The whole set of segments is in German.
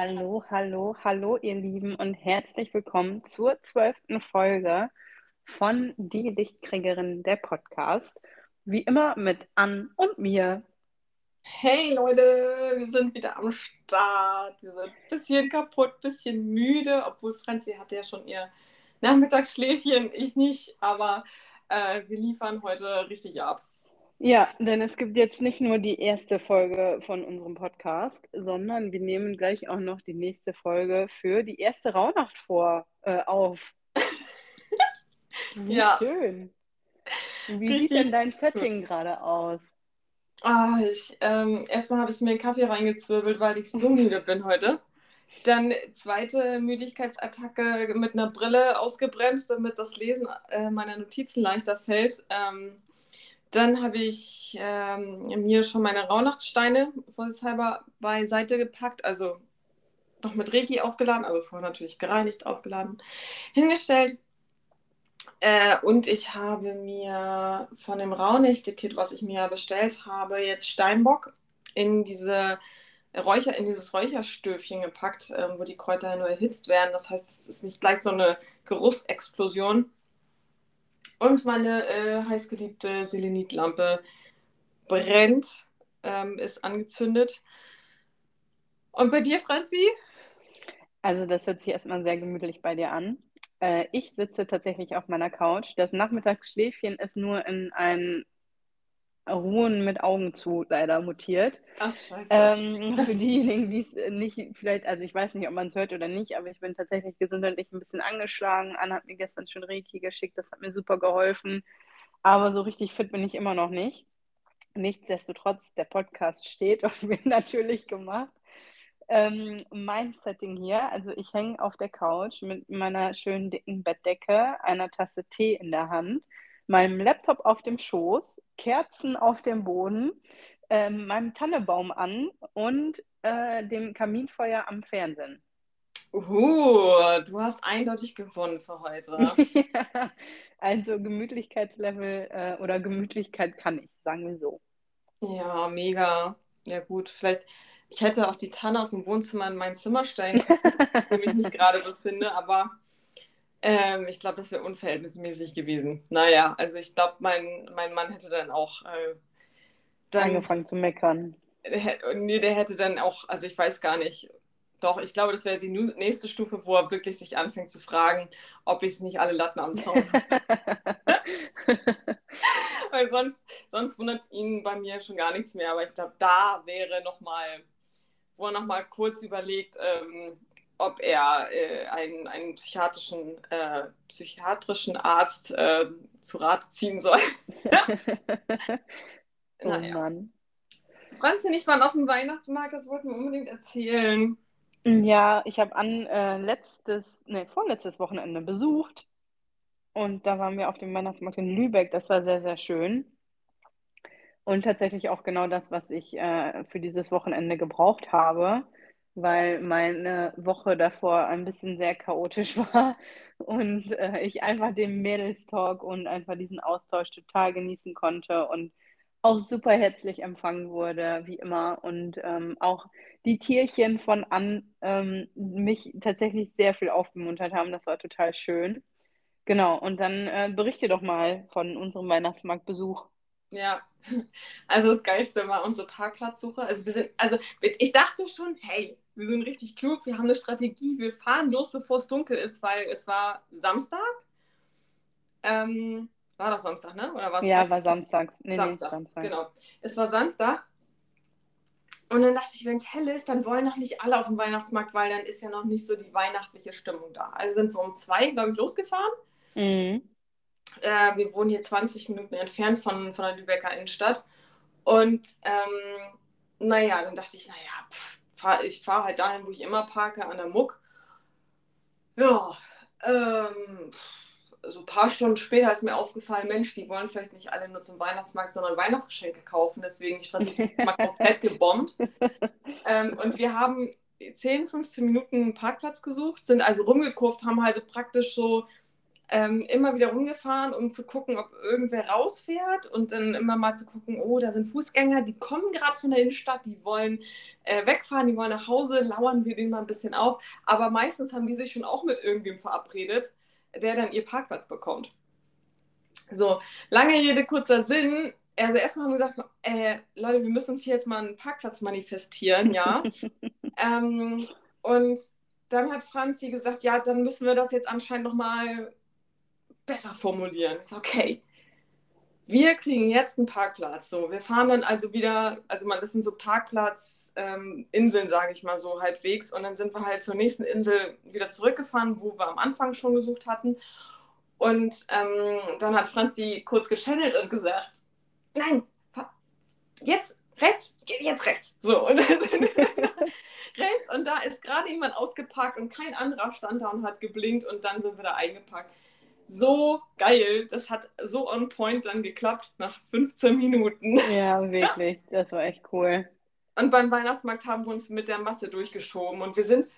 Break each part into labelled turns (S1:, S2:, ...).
S1: Hallo, hallo, hallo, ihr Lieben und herzlich willkommen zur zwölften Folge von Die Lichtkriegerin, der Podcast. Wie immer mit Ann und mir.
S2: Hey Leute, wir sind wieder am Start. Wir sind ein bisschen kaputt, ein bisschen müde, obwohl Franzi hatte ja schon ihr Nachmittagsschläfchen, ich nicht, aber äh, wir liefern heute richtig ab.
S1: Ja, denn es gibt jetzt nicht nur die erste Folge von unserem Podcast, sondern wir nehmen gleich auch noch die nächste Folge für die erste Rauhnacht vor äh, auf. Wie
S2: Ja.
S1: schön. Wie
S2: Richtig
S1: sieht denn dein Setting gerade aus?
S2: Ah, ich, ähm, erstmal habe ich mir einen Kaffee reingezwirbelt, weil ich so müde bin heute. Dann zweite Müdigkeitsattacke mit einer Brille ausgebremst, damit das Lesen äh, meiner Notizen leichter fällt. Ähm, dann habe ich ähm, mir schon meine Rauhnachtssteine vorsichtshalber beiseite gepackt, also noch mit Reiki aufgeladen, also vorher natürlich gereinigt, aufgeladen, hingestellt. Äh, und ich habe mir von dem Rauhnächte-Kit, was ich mir bestellt habe, jetzt Steinbock in diese Räucher, in dieses Räucherstöfchen gepackt, ähm, wo die Kräuter nur erhitzt werden. Das heißt, es ist nicht gleich so eine Geruchsexplosion. Und meine äh, heißgeliebte Selenitlampe brennt, ähm, ist angezündet. Und bei dir, Franzi?
S1: Also das hört sich erstmal sehr gemütlich bei dir an. Äh, ich sitze tatsächlich auf meiner Couch. Das Nachmittagsschläfchen ist nur in ein Ruhen mit Augen zu leider mutiert.
S2: Ach, scheiße.
S1: Ähm, für diejenigen, die es nicht vielleicht, also ich weiß nicht, ob man es hört oder nicht, aber ich bin tatsächlich gesundheitlich ein bisschen angeschlagen. Anna hat mir gestern schon Reiki geschickt, das hat mir super geholfen. Aber so richtig fit bin ich immer noch nicht. Nichtsdestotrotz, der Podcast steht und wird natürlich gemacht. Ähm, mein Setting hier, also ich hänge auf der Couch mit meiner schönen dicken Bettdecke, einer Tasse Tee in der Hand, meinem Laptop auf dem Schoß, Kerzen auf dem Boden, ähm, meinem Tannebaum an und äh, dem Kaminfeuer am Fernsehen.
S2: Uh, du hast eindeutig gewonnen für heute.
S1: Ja, also Gemütlichkeitslevel äh, oder Gemütlichkeit kann ich, sagen wir so.
S2: Ja, mega. Ja, gut. Vielleicht, ich hätte auch die Tanne aus dem Wohnzimmer in mein Zimmer stellen können, dem ich mich gerade befinde, aber ähm, ich glaube, das wäre unverhältnismäßig gewesen. Naja, also ich glaube, mein, mein Mann hätte dann auch äh, dann,
S1: Angefangen zu meckern.
S2: hä- nee, der hätte dann auch, also ich weiß gar nicht. Doch, ich glaube, das wäre die nächste Stufe, wo er wirklich sich anfängt zu fragen, ob ich nicht alle Latten am Zaun habe. Weil sonst, sonst wundert ihn bei mir schon gar nichts mehr. Aber ich glaube, da wäre nochmal, wo er nochmal kurz überlegt, ähm, ob er äh, einen, einen psychiatrischen, äh, psychiatrischen Arzt äh, zu Rate ziehen soll.
S1: Oh
S2: Naja.
S1: Mann.
S2: Franzi und ich waren auf dem Weihnachtsmarkt, das wollten wir unbedingt erzählen.
S1: Ja, ich habe an äh, letztes, nee, vorletztes Wochenende besucht und da waren wir auf dem Weihnachtsmarkt in Lübeck. Das war sehr, sehr schön und tatsächlich auch genau das, was ich äh, für dieses Wochenende gebraucht habe, weil meine Woche davor ein bisschen sehr chaotisch war und äh, ich einfach den Mädelstalk und einfach diesen Austausch total genießen konnte und auch super herzlich empfangen wurde, wie immer. Und ähm, auch die Tierchen von Ann ähm, mich tatsächlich sehr viel aufgemuntert haben. Das war total schön. Genau, und dann äh, berichte doch mal von unserem Weihnachtsmarktbesuch.
S2: Ja, also das Geilste war unsere Parkplatzsuche. Also wir sind, also ich dachte schon, hey, wir sind richtig klug, wir haben eine Strategie, wir fahren los, bevor es dunkel ist, weil es war Samstag. Ähm, war doch Samstag, ne? Oder war es
S1: Ja, war Samstag. Nee, nee,
S2: Samstag,
S1: Samstag.
S2: genau. Es war Samstag. Und dann dachte ich, wenn es hell ist, dann wollen noch nicht alle auf dem Weihnachtsmarkt, weil dann ist ja noch nicht so die weihnachtliche Stimmung da. Also sind wir um zwei, glaube ich, losgefahren.
S1: Mhm.
S2: Äh, wir wohnen hier 20 Minuten entfernt von, von der Lübecker Innenstadt. Und ähm, naja, dann dachte ich, naja, pff, fahr, ich fahre halt dahin, wo ich immer parke, an der Muck. Ja, ähm, so ein paar Stunden später ist mir aufgefallen, Mensch, die wollen vielleicht nicht alle nur zum Weihnachtsmarkt, sondern Weihnachtsgeschenke kaufen. Deswegen die Strategie mal komplett gebombt. Ähm, und wir haben 10, 15 Minuten einen Parkplatz gesucht, sind also rumgekurvt, haben also praktisch so ähm, immer wieder rumgefahren, um zu gucken, ob irgendwer rausfährt und dann immer mal zu gucken, oh, da sind Fußgänger, die kommen gerade von der Innenstadt, die wollen äh, wegfahren, die wollen nach Hause, lauern wir denen mal ein bisschen auf. Aber meistens haben die sich schon auch mit irgendwem verabredet, der dann ihr Parkplatz bekommt. So, lange Rede, kurzer Sinn. Also erstmal haben wir gesagt, äh, Leute, wir müssen uns hier jetzt mal einen Parkplatz manifestieren, ja. ähm, und dann hat Franzi gesagt, ja, dann müssen wir das jetzt anscheinend nochmal besser formulieren. Ist okay. Wir kriegen jetzt einen Parkplatz. So, wir fahren dann also wieder, also man, das sind so Parkplatzinseln, ähm, sage ich mal so halbwegs. Und dann sind wir halt zur nächsten Insel wieder zurückgefahren, wo wir am Anfang schon gesucht hatten. Und ähm, dann hat Franzi kurz geschannelt und gesagt, nein, jetzt rechts, jetzt rechts. So, und rechts und da ist gerade jemand ausgeparkt und kein anderer stand da und hat geblinkt und dann sind wir da eingepackt so geil. Das hat so on point dann geklappt nach 15 Minuten.
S1: Ja, wirklich. Das war echt cool.
S2: Und beim Weihnachtsmarkt haben wir uns mit der Masse durchgeschoben. Und wir sind,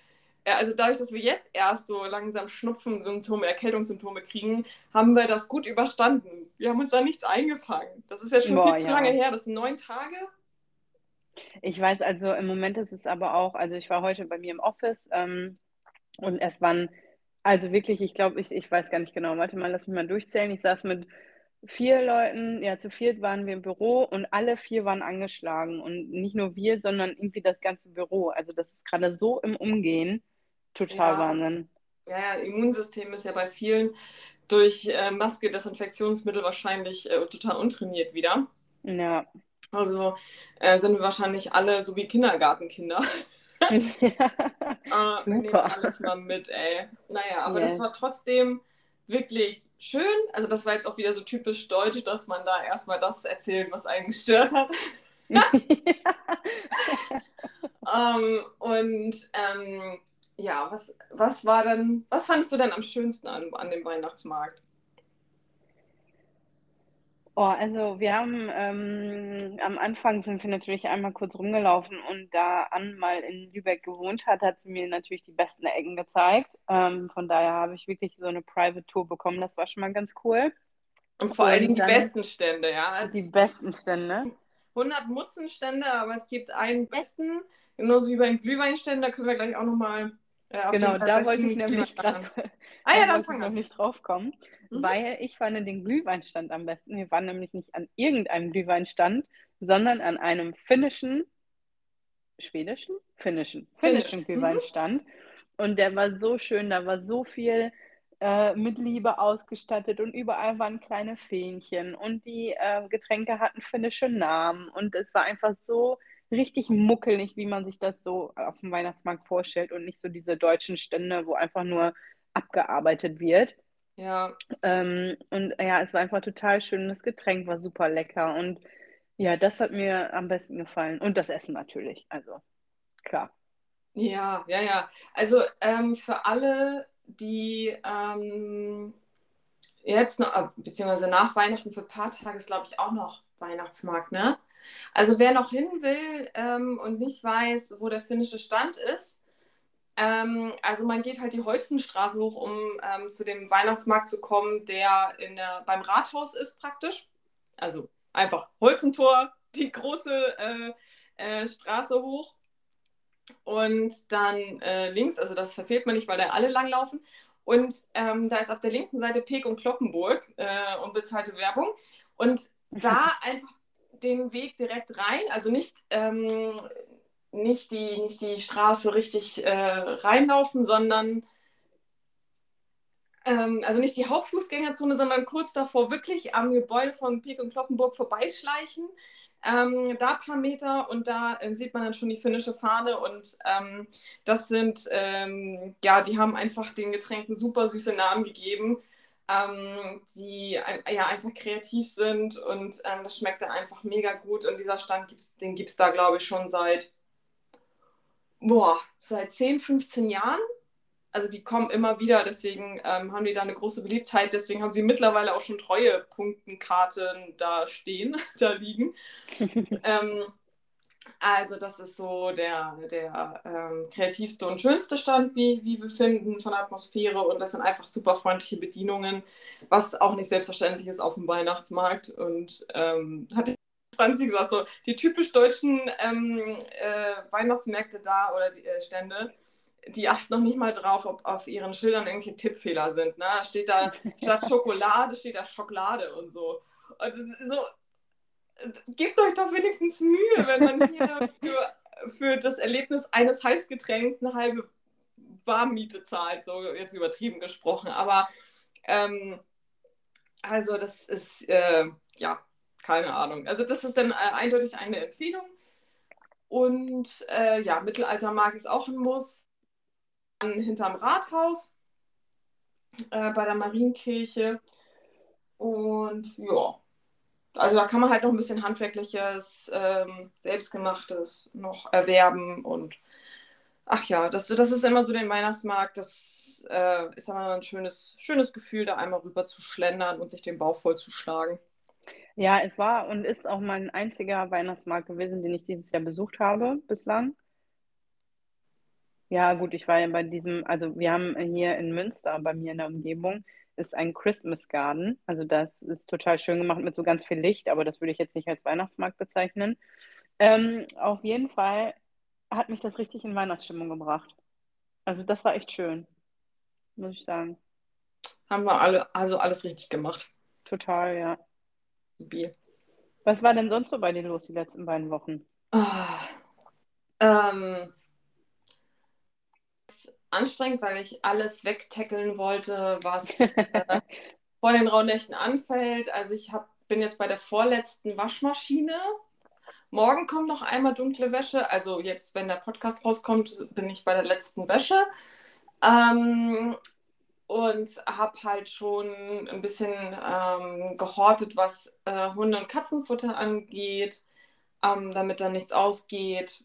S2: äh, also dadurch, dass wir jetzt erst so langsam Schnupfensymptome, Erkältungssymptome kriegen, haben wir das gut überstanden. Wir haben uns da nichts eingefangen. Das ist ja schon Boah, viel zu ja. lange her. Das sind neun Tage.
S1: Ich weiß, also im Moment ist es aber auch, also ich war heute bei mir im Office ähm, und es waren also wirklich, ich glaube, ich, ich weiß gar nicht genau. Warte mal, lass mich mal durchzählen. Ich saß mit vier Leuten, ja, zu viert waren wir im Büro und alle vier waren angeschlagen. Und nicht nur wir, sondern irgendwie das ganze Büro. Also das ist gerade so im Umgehen. Total ja. Wahnsinn.
S2: Ja, ja, Immunsystem ist ja bei vielen durch äh, Maske, Desinfektionsmittel wahrscheinlich äh, total untrainiert wieder.
S1: Ja.
S2: Also äh, sind wir wahrscheinlich alle so wie Kindergartenkinder. ja, wir nehmen alles mal mit, ey. Naja, aber yeah. das war trotzdem wirklich schön. Also das war jetzt auch wieder so typisch deutsch, dass man da erstmal das erzählt, was einen gestört hat. ähm, und ähm, ja, was, was war dann, was fandest du denn am schönsten an, an dem Weihnachtsmarkt?
S1: Oh, also wir haben ähm, am Anfang sind wir natürlich einmal kurz rumgelaufen und da Ann mal in Lübeck gewohnt hat, hat sie mir natürlich die besten Ecken gezeigt. Ähm, von daher habe ich wirklich so eine Private Tour bekommen. Das war schon mal ganz cool.
S2: Und vor allen Dingen die besten Stände, ja.
S1: Also die besten Stände.
S2: 100 Mutzenstände, aber es gibt einen besten, genauso wie bei den Glühweinständen. Da können wir gleich auch nochmal
S1: äh, genau, da wollte ich nämlich gerade ah, ja, dann noch nicht drauf kommen, mhm. weil ich fand den Glühweinstand am besten. Wir waren nämlich nicht an irgendeinem Glühweinstand, sondern an einem finnischen, schwedischen? Finnischen, finnischen Finnisch. Glühweinstand. Mhm. Und der war so schön, da war so viel äh, mit Liebe ausgestattet und überall waren kleine Fähnchen und die äh, Getränke hatten finnische Namen und es war einfach so richtig muckelig, wie man sich das so auf dem Weihnachtsmarkt vorstellt und nicht so diese deutschen Stände, wo einfach nur abgearbeitet wird.
S2: Ja.
S1: Ähm, und ja, es war einfach total schön. Das Getränk war super lecker und ja, das hat mir am besten gefallen. Und das Essen natürlich, also klar.
S2: Ja, ja, ja. Also ähm, für alle, die ähm, jetzt noch, beziehungsweise nach Weihnachten für ein paar Tage ist, glaube ich, auch noch Weihnachtsmarkt, ne? Also wer noch hin will ähm, und nicht weiß, wo der finnische Stand ist, ähm, also man geht halt die Holzenstraße hoch, um ähm, zu dem Weihnachtsmarkt zu kommen, der, in der beim Rathaus ist praktisch. Also einfach Holzentor, die große äh, äh, Straße hoch. Und dann äh, links, also das verfehlt man nicht, weil da alle langlaufen. Und ähm, da ist auf der linken Seite Peek und Kloppenburg, äh, unbezahlte Werbung. Und da einfach den Weg direkt rein, also nicht, ähm, nicht, die, nicht die Straße richtig äh, reinlaufen, sondern ähm, also nicht die Hauptfußgängerzone, sondern kurz davor wirklich am Gebäude von Pik und Kloppenburg vorbeischleichen. Ähm, da ein paar Meter und da äh, sieht man dann schon die finnische Fahne und ähm, das sind, ähm, ja, die haben einfach den Getränken super süße Namen gegeben ähm, die ja einfach kreativ sind und ähm, das schmeckt da einfach mega gut. Und dieser Stand gibt's, den gibt es da, glaube ich, schon seit, boah, seit 10, 15 Jahren. Also die kommen immer wieder, deswegen ähm, haben die da eine große Beliebtheit. Deswegen haben sie mittlerweile auch schon Treuepunktenkarten da stehen, da liegen. ähm, Also das ist so der, der ähm, kreativste und schönste Stand, wie, wie wir finden, von Atmosphäre. Und das sind einfach super freundliche Bedienungen, was auch nicht selbstverständlich ist auf dem Weihnachtsmarkt. Und ähm, hat Franzi gesagt, so die typisch deutschen ähm, äh, Weihnachtsmärkte da oder die äh, Stände, die achten noch nicht mal drauf, ob auf ihren Schildern irgendwelche Tippfehler sind. Ne? Steht da statt Schokolade, steht da Schokolade und so. Und so, gebt euch doch wenigstens Mühe, wenn man hier für, für das Erlebnis eines Heißgetränks eine halbe Warmmiete zahlt, so jetzt übertrieben gesprochen. Aber ähm, also das ist, äh, ja, keine Ahnung. Also das ist dann äh, eindeutig eine Empfehlung. Und äh, ja, Mittelaltermarkt ist auch ein Muss. Dann hinterm Rathaus äh, bei der Marienkirche. Und ja, also da kann man halt noch ein bisschen handwerkliches, ähm, selbstgemachtes noch erwerben und ach ja, das, das ist immer so den Weihnachtsmarkt, das äh, ist aber ein schönes, schönes Gefühl, da einmal rüber zu schlendern und sich den Bauch vollzuschlagen.
S1: Ja, es war und ist auch mein einziger Weihnachtsmarkt gewesen, den ich dieses Jahr besucht habe bislang. Ja, gut, ich war ja bei diesem, also wir haben hier in Münster bei mir in der Umgebung ist ein Christmas Garden. Also das ist total schön gemacht mit so ganz viel Licht, aber das würde ich jetzt nicht als Weihnachtsmarkt bezeichnen. Ähm, auf jeden Fall hat mich das richtig in Weihnachtsstimmung gebracht. Also das war echt schön, muss ich sagen.
S2: Haben wir alle, also alles richtig gemacht.
S1: Total, ja. Bier. Was war denn sonst so bei dir los die letzten beiden Wochen?
S2: Ah, ähm, anstrengend, weil ich alles wegtackeln wollte, was äh, vor den Raunächten anfällt. Also ich hab, bin jetzt bei der vorletzten Waschmaschine. Morgen kommt noch einmal dunkle Wäsche. Also jetzt, wenn der Podcast rauskommt, bin ich bei der letzten Wäsche. Ähm, und habe halt schon ein bisschen ähm, gehortet, was äh, Hunde- und Katzenfutter angeht, ähm, damit da nichts ausgeht.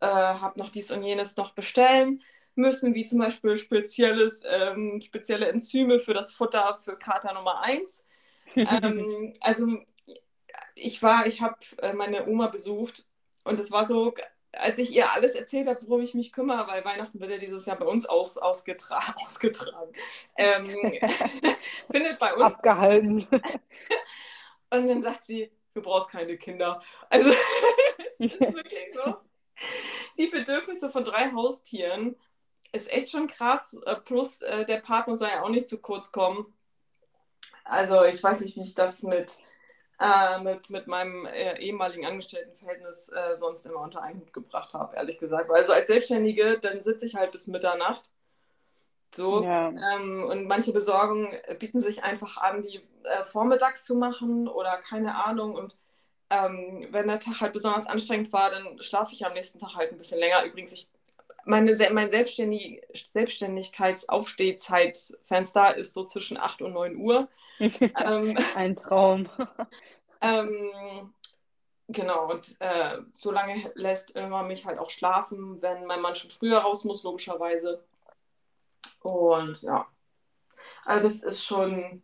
S2: Äh, habe noch dies und jenes noch bestellen müssen, wie zum Beispiel spezielles, ähm, spezielle Enzyme für das Futter für Kater Nummer 1. ähm, also ich war, ich habe äh, meine Oma besucht und es war so, als ich ihr alles erzählt habe, worum ich mich kümmere, weil Weihnachten wird ja dieses Jahr bei uns aus, ausgetra ausgetragen. Ähm, findet bei uns.
S1: Abgehalten.
S2: und dann sagt sie, du brauchst keine Kinder. Also es ist wirklich so. Die Bedürfnisse von drei Haustieren ist echt schon krass. Äh, plus äh, der Partner soll ja auch nicht zu kurz kommen. Also ich weiß nicht, wie ich das mit, äh, mit, mit meinem äh, ehemaligen Angestelltenverhältnis äh, sonst immer unter einen Hut gebracht habe, ehrlich gesagt. Weil also als Selbstständige, dann sitze ich halt bis Mitternacht. So. Ja. Ähm, und manche Besorgungen bieten sich einfach an, die äh, vormittags zu machen oder keine Ahnung. Und ähm, wenn der Tag halt besonders anstrengend war, dann schlafe ich am nächsten Tag halt ein bisschen länger. Übrigens, ich meine, mein Selbstständig Selbstständigkeitsaufstehzeitfenster ist so zwischen 8 und 9 Uhr.
S1: ähm, Ein Traum.
S2: ähm, genau, und äh, so lange lässt immer mich halt auch schlafen, wenn mein Mann schon früher raus muss, logischerweise. Und ja, also das ist schon,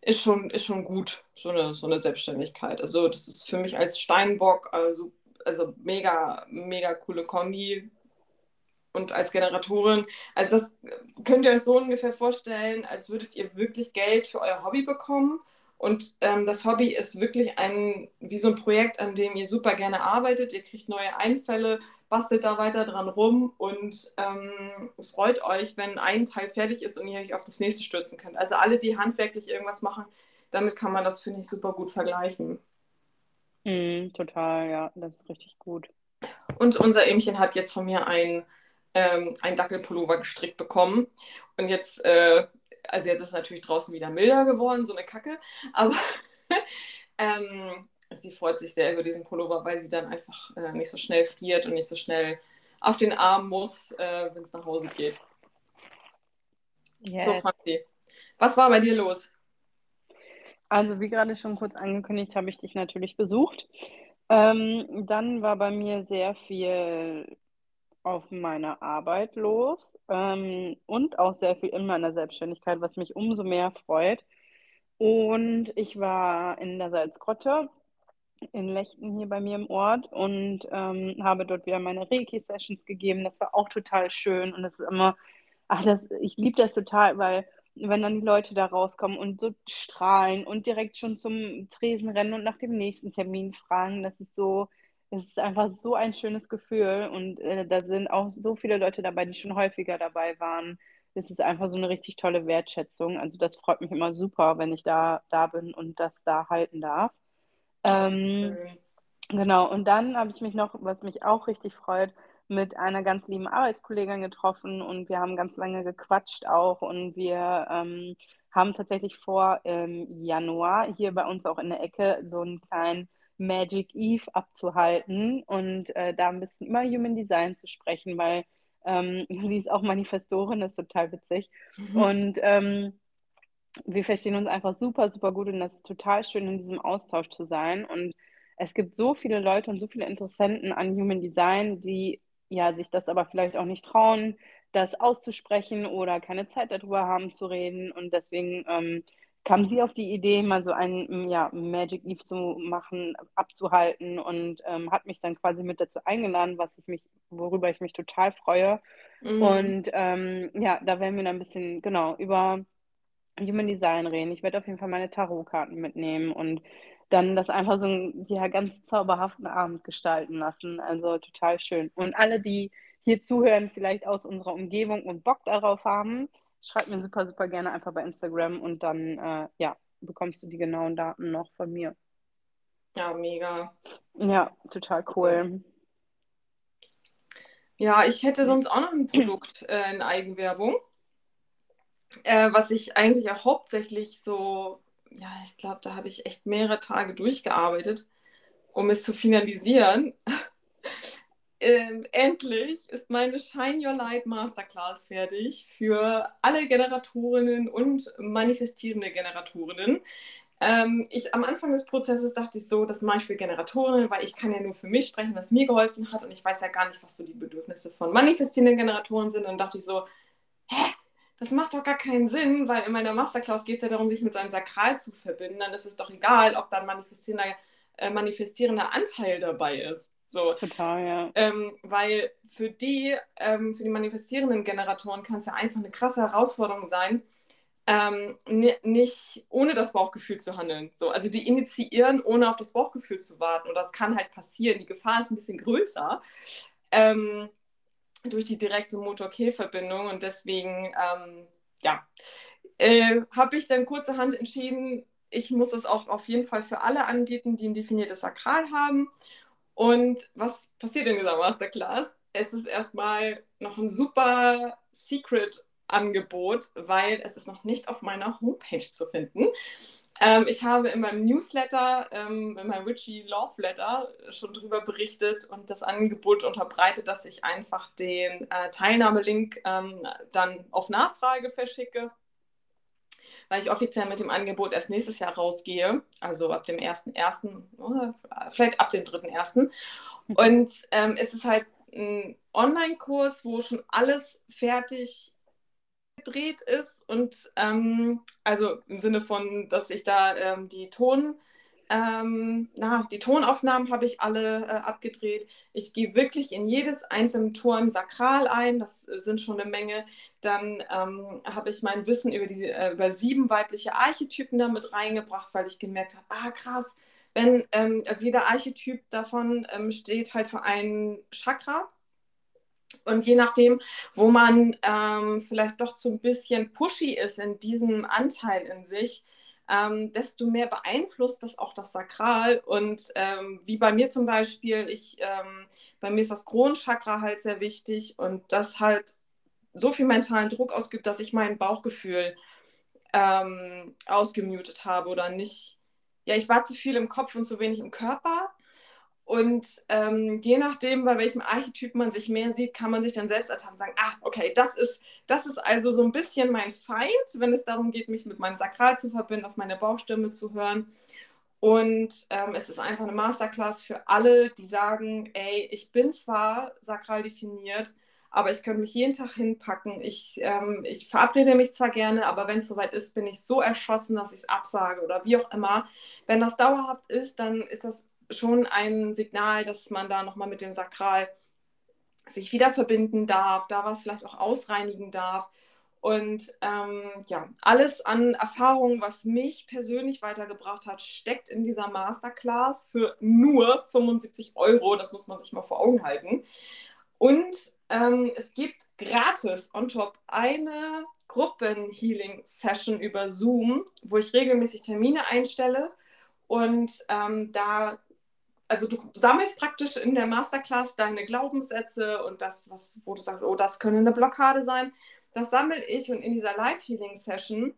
S2: ist schon, ist schon gut, so eine, so eine Selbstständigkeit. Also das ist für mich als Steinbock, also, also mega, mega coole Kombi und als Generatorin. Also das könnt ihr euch so ungefähr vorstellen, als würdet ihr wirklich Geld für euer Hobby bekommen. Und ähm, das Hobby ist wirklich ein, wie so ein Projekt, an dem ihr super gerne arbeitet. Ihr kriegt neue Einfälle, bastelt da weiter dran rum und ähm, freut euch, wenn ein Teil fertig ist und ihr euch auf das nächste stürzen könnt. Also alle, die handwerklich irgendwas machen, damit kann man das, finde ich, super gut vergleichen.
S1: Mm, total, ja, das ist richtig gut.
S2: Und unser Ämchen hat jetzt von mir ein ähm, einen Dackelpullover gestrickt bekommen. Und jetzt, äh, also jetzt ist es natürlich draußen wieder milder geworden, so eine Kacke. Aber ähm, sie freut sich sehr über diesen Pullover, weil sie dann einfach äh, nicht so schnell friert und nicht so schnell auf den Arm muss, äh, wenn es nach Hause geht. Yes. So, Franzi, was war bei dir los?
S1: Also, wie gerade schon kurz angekündigt, habe ich dich natürlich besucht. Ähm, dann war bei mir sehr viel auf meiner Arbeit los ähm, und auch sehr viel in meiner Selbstständigkeit, was mich umso mehr freut. Und ich war in der Salzgrotte in Lechten hier bei mir im Ort und ähm, habe dort wieder meine Reiki-Sessions gegeben. Das war auch total schön und das ist immer, ach, das, ich liebe das total, weil wenn dann die Leute da rauskommen und so strahlen und direkt schon zum Tresen rennen und nach dem nächsten Termin fragen, das ist so, es ist einfach so ein schönes Gefühl und äh, da sind auch so viele Leute dabei, die schon häufiger dabei waren. Es ist einfach so eine richtig tolle Wertschätzung. Also das freut mich immer super, wenn ich da, da bin und das da halten darf. Ähm, genau, und dann habe ich mich noch, was mich auch richtig freut, mit einer ganz lieben Arbeitskollegin getroffen und wir haben ganz lange gequatscht auch und wir ähm, haben tatsächlich vor, im Januar hier bei uns auch in der Ecke so einen kleinen Magic Eve abzuhalten und äh, da ein bisschen über Human Design zu sprechen, weil ähm, sie ist auch Manifestorin, das ist total witzig. Mhm. Und ähm, wir verstehen uns einfach super, super gut und das ist total schön, in diesem Austausch zu sein. Und es gibt so viele Leute und so viele Interessenten an Human Design, die ja sich das aber vielleicht auch nicht trauen, das auszusprechen oder keine Zeit darüber haben zu reden. Und deswegen ähm, kam sie auf die Idee, mal so ein ja, Magic Eve zu machen, abzuhalten und ähm, hat mich dann quasi mit dazu eingeladen, was ich mich, worüber ich mich total freue. Mhm. Und ähm, ja, da werden wir dann ein bisschen genau über Human Design reden. Ich werde auf jeden Fall meine Tarotkarten mitnehmen und dann das einfach so einen ja, ganz zauberhaften Abend gestalten lassen. Also total schön. Und alle, die hier zuhören, vielleicht aus unserer Umgebung und Bock darauf haben, schreib mir super, super gerne einfach bei Instagram und dann äh, ja, bekommst du die genauen Daten noch von mir.
S2: Ja, mega.
S1: Ja, total cool.
S2: Ja, ich hätte sonst auch noch ein Produkt äh, in Eigenwerbung äh, was ich eigentlich auch hauptsächlich so, ja, ich glaube, da habe ich echt mehrere Tage durchgearbeitet, um es zu finalisieren. Ähm, endlich ist meine Shine Your Light Masterclass fertig für alle Generatorinnen und manifestierende Generatorinnen. Ähm, ich, am Anfang des Prozesses dachte ich so, das mache ich für Generatorinnen, weil ich kann ja nur für mich sprechen, was mir geholfen hat und ich weiß ja gar nicht, was so die Bedürfnisse von manifestierenden Generatoren sind. Und dann dachte ich so, hä, das macht doch gar keinen Sinn, weil in meiner Masterclass geht es ja darum, sich mit seinem Sakral zu verbinden. Dann ist es doch egal, ob da ein manifestierender, äh, manifestierender Anteil dabei ist. So.
S1: Total, ja.
S2: Ähm, weil für die, ähm, für die manifestierenden Generatoren kann es ja einfach eine krasse Herausforderung sein, ähm, nicht ohne das Bauchgefühl zu handeln. So, also die initiieren, ohne auf das Bauchgefühl zu warten. Und das kann halt passieren. Die Gefahr ist ein bisschen größer. Ähm, durch die direkte Motor-Kehl-Verbindung und deswegen, ähm, ja, äh, habe ich dann kurzerhand entschieden, ich muss es auch auf jeden Fall für alle anbieten, die ein definiertes Sakral haben. Und was passiert in dieser Masterclass? Es ist erstmal noch ein super Secret-Angebot, weil es ist noch nicht auf meiner Homepage zu finden. Ähm, ich habe in meinem Newsletter, ähm, in meinem Richie Love Letter schon darüber berichtet und das Angebot unterbreitet, dass ich einfach den äh, Teilnahmelink ähm, dann auf Nachfrage verschicke, weil ich offiziell mit dem Angebot erst nächstes Jahr rausgehe, also ab dem 1.1., oder vielleicht ab dem 3.1. Mhm. Und ähm, es ist halt ein Online-Kurs, wo schon alles fertig gedreht ist und ähm, also im Sinne von, dass ich da ähm, die Ton, ähm, na, die Tonaufnahmen habe ich alle äh, abgedreht. Ich gehe wirklich in jedes einzelne Tor im Sakral ein, das sind schon eine Menge. Dann ähm, habe ich mein Wissen über, die, äh, über sieben weibliche Archetypen damit reingebracht, weil ich gemerkt habe, ah krass, wenn, ähm, also jeder Archetyp davon ähm, steht halt für ein Chakra. Und je nachdem, wo man ähm, vielleicht doch so ein bisschen pushy ist in diesem Anteil in sich, ähm, desto mehr beeinflusst das auch das Sakral. Und ähm, wie bei mir zum Beispiel, ich, ähm, bei mir ist das Kronenchakra halt sehr wichtig und das halt so viel mentalen Druck ausgibt, dass ich mein Bauchgefühl ähm, ausgemutet habe oder nicht. Ja, ich war zu viel im Kopf und zu wenig im Körper. Und ähm, je nachdem, bei welchem Archetyp man sich mehr sieht, kann man sich dann selbst ertappen und sagen, ah, okay, das ist, das ist also so ein bisschen mein Feind, wenn es darum geht, mich mit meinem Sakral zu verbinden, auf meine Bauchstimme zu hören. Und ähm, es ist einfach eine Masterclass für alle, die sagen, ey, ich bin zwar sakral definiert, aber ich könnte mich jeden Tag hinpacken. Ich, ähm, ich verabrede mich zwar gerne, aber wenn es soweit ist, bin ich so erschossen, dass ich es absage oder wie auch immer. Wenn das dauerhaft ist, dann ist das schon ein Signal, dass man da nochmal mit dem Sakral sich wieder verbinden darf, da was vielleicht auch ausreinigen darf. Und ähm, ja, alles an Erfahrungen, was mich persönlich weitergebracht hat, steckt in dieser Masterclass für nur 75 Euro. Das muss man sich mal vor Augen halten. Und ähm, es gibt gratis on top eine Gruppen-Healing-Session über Zoom, wo ich regelmäßig Termine einstelle. Und ähm, da also du sammelst praktisch in der Masterclass deine Glaubenssätze und das, was, wo du sagst, oh, das könnte eine Blockade sein. Das sammle ich und in dieser Live-Healing-Session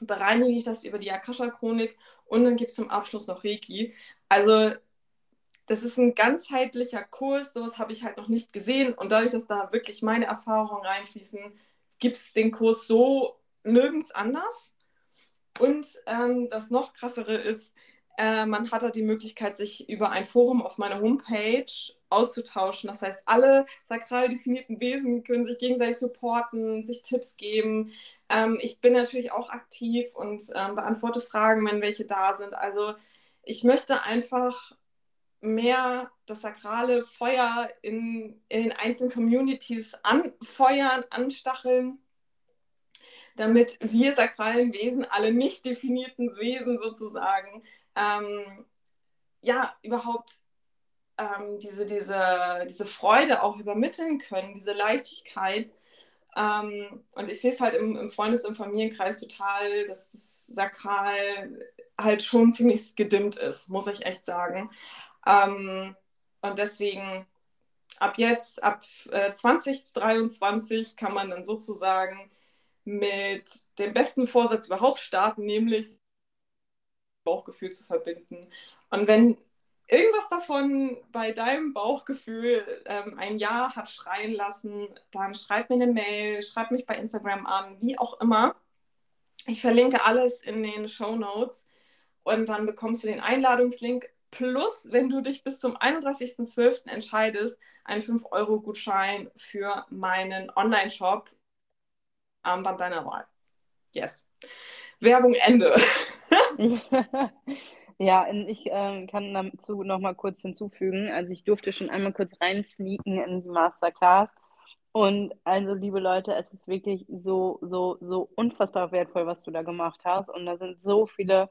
S2: bereinige ich das über die Akasha-Chronik und dann gibt es zum Abschluss noch Reiki. Also das ist ein ganzheitlicher Kurs, sowas habe ich halt noch nicht gesehen und dadurch, dass da wirklich meine Erfahrungen reinfließen, gibt es den Kurs so nirgends anders. Und ähm, das noch krassere ist, äh, man hat da die Möglichkeit, sich über ein Forum auf meiner Homepage auszutauschen. Das heißt, alle sakral definierten Wesen können sich gegenseitig supporten, sich Tipps geben. Ähm, ich bin natürlich auch aktiv und ähm, beantworte Fragen, wenn welche da sind. Also ich möchte einfach mehr das sakrale Feuer in, in den einzelnen Communities anfeuern, anstacheln damit wir sakralen Wesen, alle nicht definierten Wesen sozusagen, ähm, ja, überhaupt ähm, diese, diese, diese Freude auch übermitteln können, diese Leichtigkeit. Ähm, und ich sehe es halt im, im Freundes- und Familienkreis total, dass das Sakral halt schon ziemlich gedimmt ist, muss ich echt sagen. Ähm, und deswegen ab jetzt, ab äh, 2023 kann man dann sozusagen mit dem besten Vorsatz überhaupt starten, nämlich Bauchgefühl zu verbinden. Und wenn irgendwas davon bei deinem Bauchgefühl ähm, ein Ja hat schreien lassen, dann schreib mir eine Mail, schreib mich bei Instagram an, wie auch immer. Ich verlinke alles in den Show Notes und dann bekommst du den Einladungslink. Plus, wenn du dich bis zum 31.12. entscheidest, einen 5-Euro-Gutschein für meinen Online-Shop Armband deiner Wahl. Yes. Werbung Ende.
S1: ja, ich äh, kann dazu noch mal kurz hinzufügen. Also ich durfte schon einmal kurz reinsneaken in die Masterclass. Und also, liebe Leute, es ist wirklich so, so, so unfassbar wertvoll, was du da gemacht hast. Und da sind so viele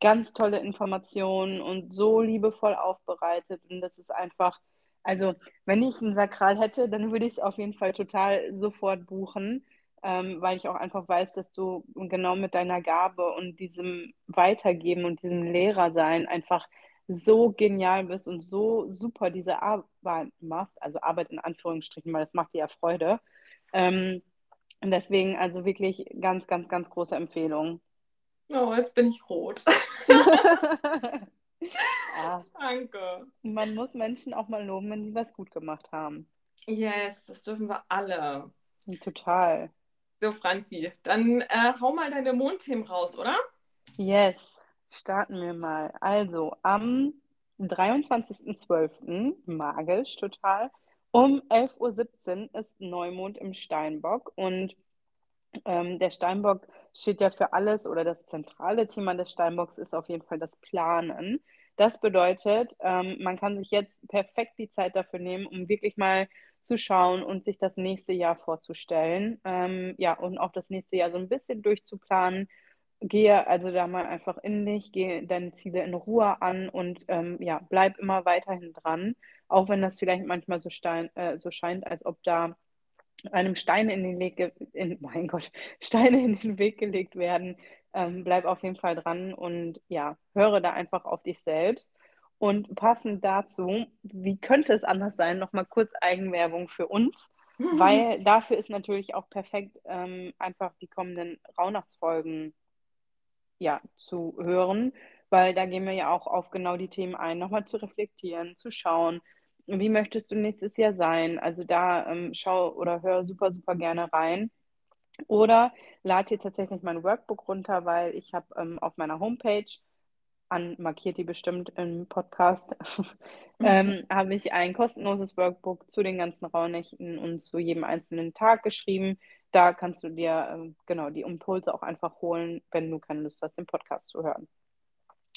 S1: ganz tolle Informationen und so liebevoll aufbereitet. Und das ist einfach, also, wenn ich ein Sakral hätte, dann würde ich es auf jeden Fall total sofort buchen ähm, weil ich auch einfach weiß, dass du genau mit deiner Gabe und diesem Weitergeben und diesem Lehrersein einfach so genial bist und so super diese Arbeit machst, also Arbeit in Anführungsstrichen, weil das macht dir ja Freude. Ähm, und deswegen also wirklich ganz, ganz, ganz große Empfehlung.
S2: Oh, jetzt bin ich rot.
S1: ja.
S2: Danke.
S1: Man muss Menschen auch mal loben, wenn sie was gut gemacht haben.
S2: Yes, das dürfen wir alle.
S1: Total.
S2: So, Franzi, dann äh, hau mal deine Mondthemen raus, oder?
S1: Yes, starten wir mal. Also, am 23.12., magisch total, um 11.17 Uhr ist Neumond im Steinbock und ähm, der Steinbock steht ja für alles oder das zentrale Thema des Steinbocks ist auf jeden Fall das Planen. Das bedeutet, ähm, man kann sich jetzt perfekt die Zeit dafür nehmen, um wirklich mal zu schauen und sich das nächste Jahr vorzustellen. Ähm, ja, und auch das nächste Jahr so ein bisschen durchzuplanen. Gehe also da mal einfach in dich, gehe deine Ziele in Ruhe an und ähm, ja, bleib immer weiterhin dran, auch wenn das vielleicht manchmal so, stein, äh, so scheint, als ob da einem Steine in den Weg, in, mein Gott, Steine in den Weg gelegt werden. Ähm, bleib auf jeden Fall dran und ja, höre da einfach auf dich selbst und passend dazu, wie könnte es anders sein, nochmal kurz Eigenwerbung für uns, weil dafür ist natürlich auch perfekt, ähm, einfach die kommenden Rauhnachtsfolgen ja, zu hören, weil da gehen wir ja auch auf genau die Themen ein, nochmal zu reflektieren, zu schauen, wie möchtest du nächstes Jahr sein? Also da ähm, schau oder hör super, super gerne rein. Oder lad dir tatsächlich mein Workbook runter, weil ich habe ähm, auf meiner Homepage an, markiert die bestimmt im Podcast, ähm, habe ich ein kostenloses Workbook zu den ganzen Rauhnächten und zu jedem einzelnen Tag geschrieben. Da kannst du dir äh, genau die Impulse auch einfach holen, wenn du keine Lust hast, den Podcast zu hören.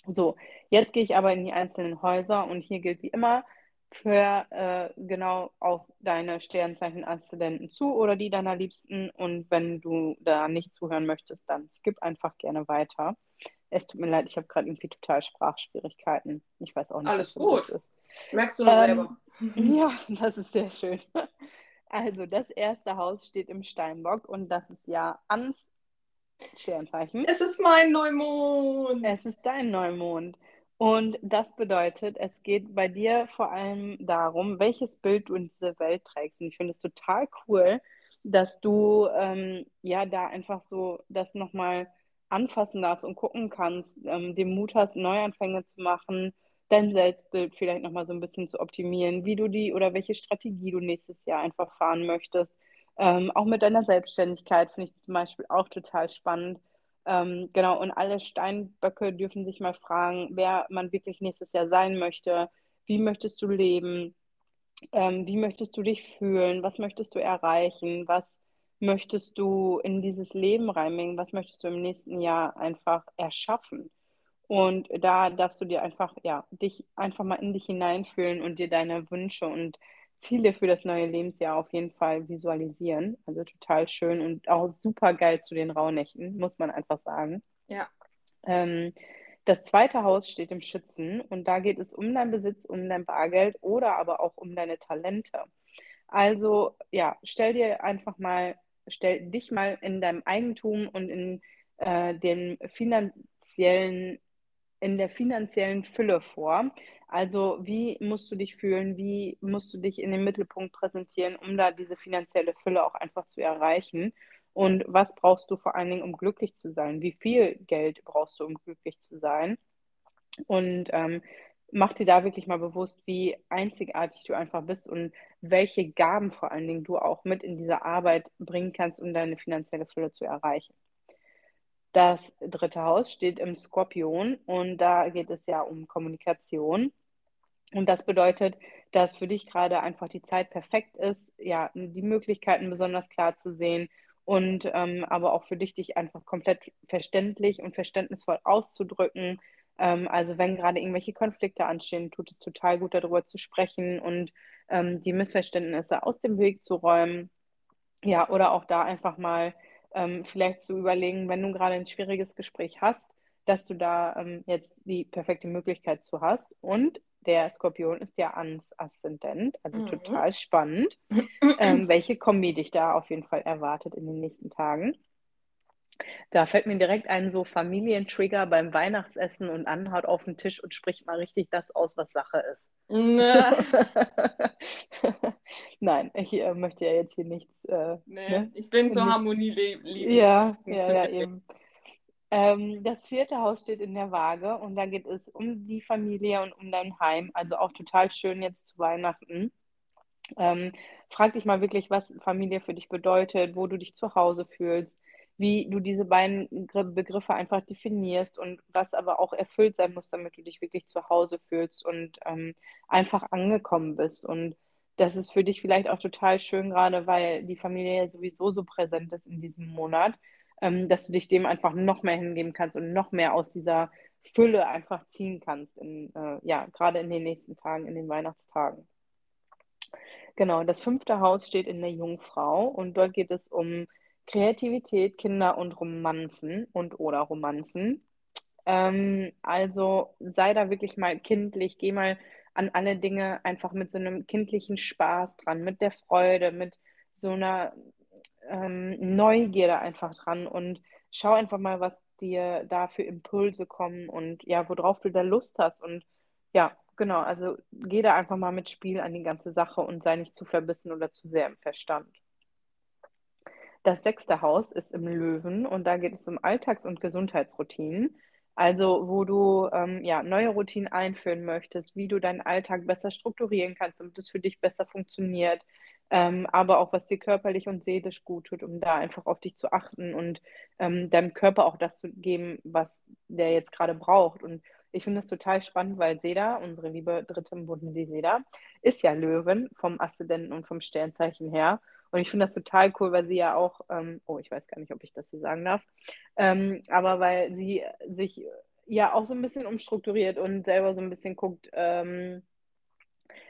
S1: So, jetzt gehe ich aber in die einzelnen Häuser und hier gilt wie immer für äh, genau auf deine Sternzeichen-Aszendenten zu oder die deiner Liebsten. Und wenn du da nicht zuhören möchtest, dann skip einfach gerne weiter. Es tut mir leid, ich habe gerade irgendwie total Sprachschwierigkeiten. Ich weiß auch nicht,
S2: Alles
S1: was
S2: gut.
S1: ist.
S2: Merkst du noch
S1: Ähm,
S2: selber.
S1: Ja, das ist sehr schön. Also, das erste Haus steht im Steinbock und das ist ja ans Sternzeichen.
S2: Es ist mein Neumond.
S1: Es ist dein Neumond. Und das bedeutet, es geht bei dir vor allem darum, welches Bild du in diese Welt trägst. Und ich finde es total cool, dass du ähm, ja da einfach so das nochmal anfassen darfst und gucken kannst, ähm, den Mut hast, Neuanfänge zu machen, dein Selbstbild vielleicht nochmal so ein bisschen zu optimieren, wie du die oder welche Strategie du nächstes Jahr einfach fahren möchtest. Ähm, auch mit deiner Selbstständigkeit finde ich zum Beispiel auch total spannend. Ähm, genau, und alle Steinböcke dürfen sich mal fragen, wer man wirklich nächstes Jahr sein möchte. Wie möchtest du leben? Ähm, wie möchtest du dich fühlen? Was möchtest du erreichen? Was möchtest du in dieses Leben reinbringen? Was möchtest du im nächsten Jahr einfach erschaffen? Und da darfst du dir einfach, ja, dich einfach mal in dich hineinfühlen und dir deine Wünsche und Ziele für das neue Lebensjahr auf jeden Fall visualisieren. Also total schön und auch super geil zu den Rauhnächten, muss man einfach sagen.
S2: Ja.
S1: Ähm, das zweite Haus steht im Schützen und da geht es um deinen Besitz, um dein Bargeld oder aber auch um deine Talente. Also ja, stell dir einfach mal, stell dich mal in deinem Eigentum und in äh, dem finanziellen, in der finanziellen Fülle vor. Also wie musst du dich fühlen, wie musst du dich in den Mittelpunkt präsentieren, um da diese finanzielle Fülle auch einfach zu erreichen? Und was brauchst du vor allen Dingen, um glücklich zu sein? Wie viel Geld brauchst du, um glücklich zu sein? Und ähm, mach dir da wirklich mal bewusst, wie einzigartig du einfach bist und welche Gaben vor allen Dingen du auch mit in diese Arbeit bringen kannst, um deine finanzielle Fülle zu erreichen. Das dritte Haus steht im Skorpion und da geht es ja um Kommunikation. Und das bedeutet, dass für dich gerade einfach die Zeit perfekt ist, ja, die Möglichkeiten besonders klar zu sehen und ähm, aber auch für dich, dich einfach komplett verständlich und verständnisvoll auszudrücken. Ähm, also wenn gerade irgendwelche Konflikte anstehen, tut es total gut, darüber zu sprechen und ähm, die Missverständnisse aus dem Weg zu räumen. Ja, oder auch da einfach mal ähm, vielleicht zu überlegen, wenn du gerade ein schwieriges Gespräch hast, dass du da ähm, jetzt die perfekte Möglichkeit zu hast. Und der Skorpion ist ja ans Aszendent, also
S2: Mhm.
S1: total spannend, ähm, welche Kombi dich da auf jeden Fall erwartet in den nächsten Tagen. Da fällt mir direkt ein so Familientrigger beim Weihnachtsessen und Anne haut auf den Tisch und spricht mal richtig das aus, was Sache ist.
S2: Na,
S1: Nein, ich äh, möchte ja jetzt hier nichts. Äh,
S2: nee,
S1: ne?
S2: ich bin zur
S1: Nicht-
S2: Harmonie liebend.
S1: Ja, ja, ja, eben. Ähm, das vierte Haus steht in der Waage und da geht es um die Familie und um dein Heim. Also auch total schön jetzt zu Weihnachten. Ähm, frag dich mal wirklich, was Familie für dich bedeutet, wo du dich zu Hause fühlst, wie du diese beiden Gr- Begriffe einfach definierst und was aber auch erfüllt sein muss, damit du dich wirklich zu Hause fühlst und ähm, einfach angekommen bist. Und das ist für dich vielleicht auch total schön, gerade weil die Familie ja sowieso so präsent ist in diesem Monat, ähm, dass du dich dem einfach noch mehr hingeben kannst und noch mehr aus dieser Fülle einfach ziehen kannst, in, äh, ja, gerade in den nächsten Tagen, in den Weihnachtstagen. Genau, das fünfte Haus steht in der Jungfrau und dort geht es um Kreativität, Kinder und Romanzen und oder Romanzen. Ähm, also sei da wirklich mal kindlich, geh mal an alle Dinge einfach mit so einem kindlichen Spaß dran, mit der Freude, mit so einer ähm, Neugierde einfach dran und schau einfach mal, was dir da für Impulse kommen und ja, worauf du da Lust hast und ja, genau, also geh da einfach mal mit Spiel an die ganze Sache und sei nicht zu verbissen oder zu sehr im Verstand. Das sechste Haus ist im Löwen und da geht es um Alltags- und Gesundheitsroutinen. Also, wo du ähm, ja, neue Routinen einführen möchtest, wie du deinen Alltag besser strukturieren kannst, damit es für dich besser funktioniert, ähm, aber auch was dir körperlich und seelisch gut tut, um da einfach auf dich zu achten und ähm, deinem Körper auch das zu geben, was der jetzt gerade braucht. Und ich finde das total spannend, weil Seda, unsere liebe dritte im Bunde, die Seda, ist ja Löwen vom Aszendenten und vom Sternzeichen her. Und ich finde das total cool, weil sie ja auch, ähm, oh, ich weiß gar nicht, ob ich das hier sagen darf, ähm, aber weil sie sich ja auch so ein bisschen umstrukturiert und selber so ein bisschen guckt, ähm,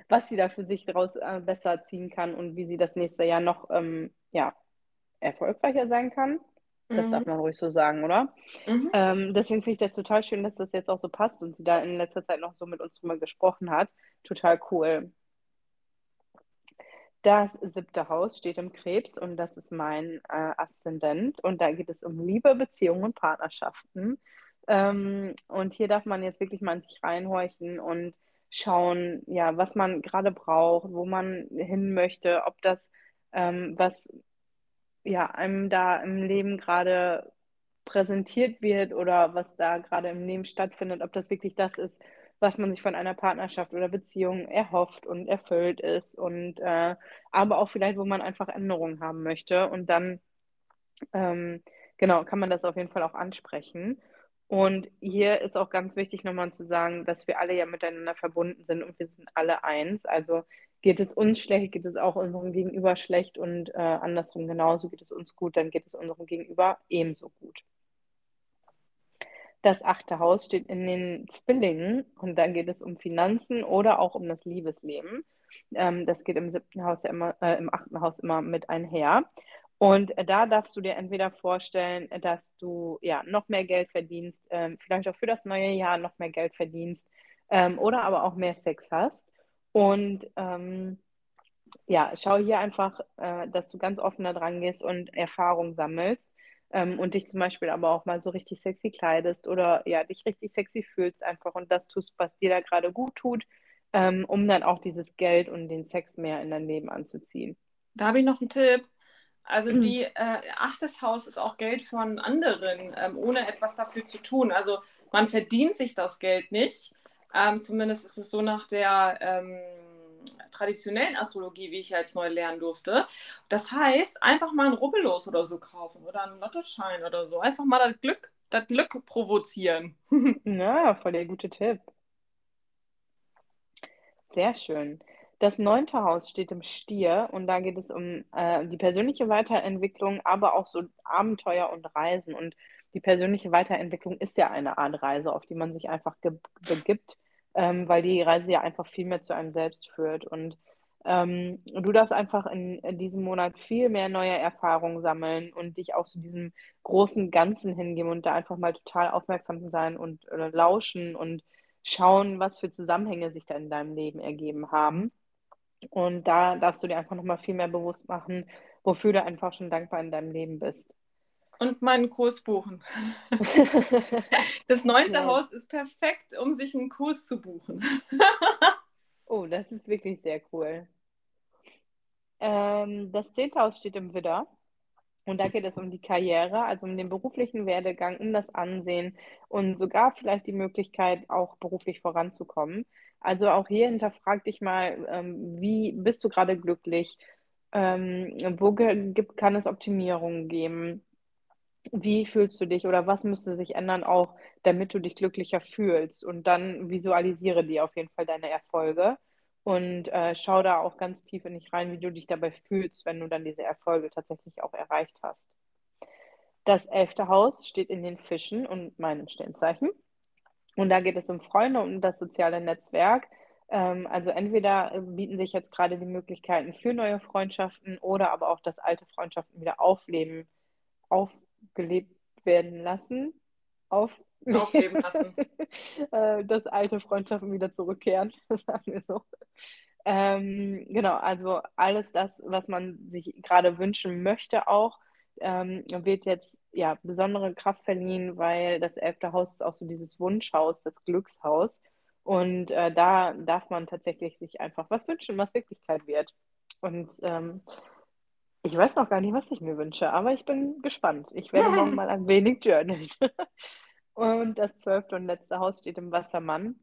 S1: was sie da für sich daraus äh, besser ziehen kann und wie sie das nächste Jahr noch ähm, ja, erfolgreicher sein kann. Das
S2: Mhm.
S1: darf man ruhig so sagen, oder?
S2: Mhm.
S1: Ähm, deswegen finde ich das total schön, dass das jetzt auch so passt und sie da in letzter Zeit noch so mit uns drüber gesprochen hat. Total cool. Das siebte Haus steht im Krebs und das ist mein äh, Aszendent. Und da geht es um Liebe, Beziehungen und Partnerschaften. Ähm, und hier darf man jetzt wirklich mal in sich reinhorchen und schauen, ja, was man gerade braucht, wo man hin möchte, ob das, ähm, was ja, einem da im Leben gerade präsentiert wird oder was da gerade im Leben stattfindet, ob das wirklich das ist, was man sich von einer Partnerschaft oder Beziehung erhofft und erfüllt ist und äh, aber auch vielleicht, wo man einfach Änderungen haben möchte und dann ähm, genau kann man das auf jeden Fall auch ansprechen. Und hier ist auch ganz wichtig nochmal zu sagen, dass wir alle ja miteinander verbunden sind und wir sind alle eins. Also geht es uns schlecht, geht es auch unserem Gegenüber schlecht und äh, andersrum genauso geht es uns gut, dann geht es unserem Gegenüber ebenso gut. Das achte Haus steht in den Zwillingen und da geht es um Finanzen oder auch um das Liebesleben. Ähm, das geht im siebten Haus ja immer, äh, im achten Haus immer mit einher. Und da darfst du dir entweder vorstellen, dass du ja noch mehr Geld verdienst, ähm, vielleicht auch für das neue Jahr noch mehr Geld verdienst ähm, oder aber auch mehr Sex hast. Und ähm, ja, schau hier einfach, äh, dass du ganz offen da dran gehst und Erfahrung sammelst ähm, und dich zum Beispiel aber auch mal so richtig sexy kleidest oder ja, dich richtig sexy fühlst einfach und das tust, was dir da gerade gut tut, ähm, um dann auch dieses Geld und den Sex mehr in dein Leben anzuziehen.
S2: Da habe ich noch einen Tipp. Also die äh, achtes Haus ist auch Geld von anderen, ähm, ohne etwas dafür zu tun. Also man verdient sich das Geld nicht. Ähm, zumindest ist es so nach der ähm, traditionellen Astrologie, wie ich ja jetzt neu lernen durfte. Das heißt, einfach mal ein Rubbellos oder so kaufen oder einen Lottoschein oder so. Einfach mal das Glück, das Glück provozieren.
S1: Na, voll der gute Tipp. Sehr schön. Das neunte Haus steht im Stier und da geht es um äh, die persönliche Weiterentwicklung, aber auch so Abenteuer und Reisen. Und die persönliche Weiterentwicklung ist ja eine Art Reise, auf die man sich einfach begibt, ähm, weil die Reise ja einfach viel mehr zu einem selbst führt. Und ähm, du darfst einfach in, in, diesem Monat viel mehr neue Erfahrungen sammeln und dich auch zu diesem großen Ganzen hingeben und da einfach mal total aufmerksam sein und lauschen und schauen, was für Zusammenhänge sich da in deinem Leben ergeben haben. Und da darfst du dir einfach nochmal viel mehr bewusst machen, wofür du einfach schon dankbar in deinem Leben bist.
S2: Und meinen Kurs buchen. das neunte yes. Haus ist perfekt, um sich einen Kurs zu buchen.
S1: oh, das ist wirklich sehr cool. Ähm, das zehnte Haus steht im Widder. Und da geht es um die Karriere, also um den beruflichen Werdegang, um das Ansehen und sogar vielleicht die Möglichkeit, auch beruflich voranzukommen. Also auch hier hinterfrag dich mal, ähm, wie bist du gerade glücklich? Ähm, wo gibt, kann es Optimierungen geben? Wie fühlst du dich oder was müsste sich ändern, auch damit du dich glücklicher fühlst? Und dann visualisiere dir auf jeden Fall deine Erfolge und äh, schau da auch ganz tief in dich rein, wie du dich dabei fühlst, wenn du dann diese Erfolge tatsächlich auch erreicht hast. Das elfte Haus steht in den Fischen und meinem Sternzeichen. Und da geht es um Freunde und das soziale Netzwerk. Ähm, also entweder bieten sich jetzt gerade die Möglichkeiten für neue Freundschaften oder aber auch, dass alte Freundschaften wieder aufleben, aufgelebt werden lassen. Auf
S2: aufleben lassen.
S1: Äh, dass alte Freundschaften wieder zurückkehren, sagen wir so. Ähm, genau, also alles das, was man sich gerade wünschen möchte, auch ähm, wird jetzt ja besondere Kraft verliehen, weil das elfte Haus ist auch so dieses Wunschhaus, das Glückshaus. Und äh, da darf man tatsächlich sich einfach was wünschen, was Wirklichkeit wird. Und ähm, ich weiß noch gar nicht, was ich mir wünsche, aber ich bin gespannt. Ich werde noch mal ein wenig journalen. Und das zwölfte und letzte Haus steht im Wassermann.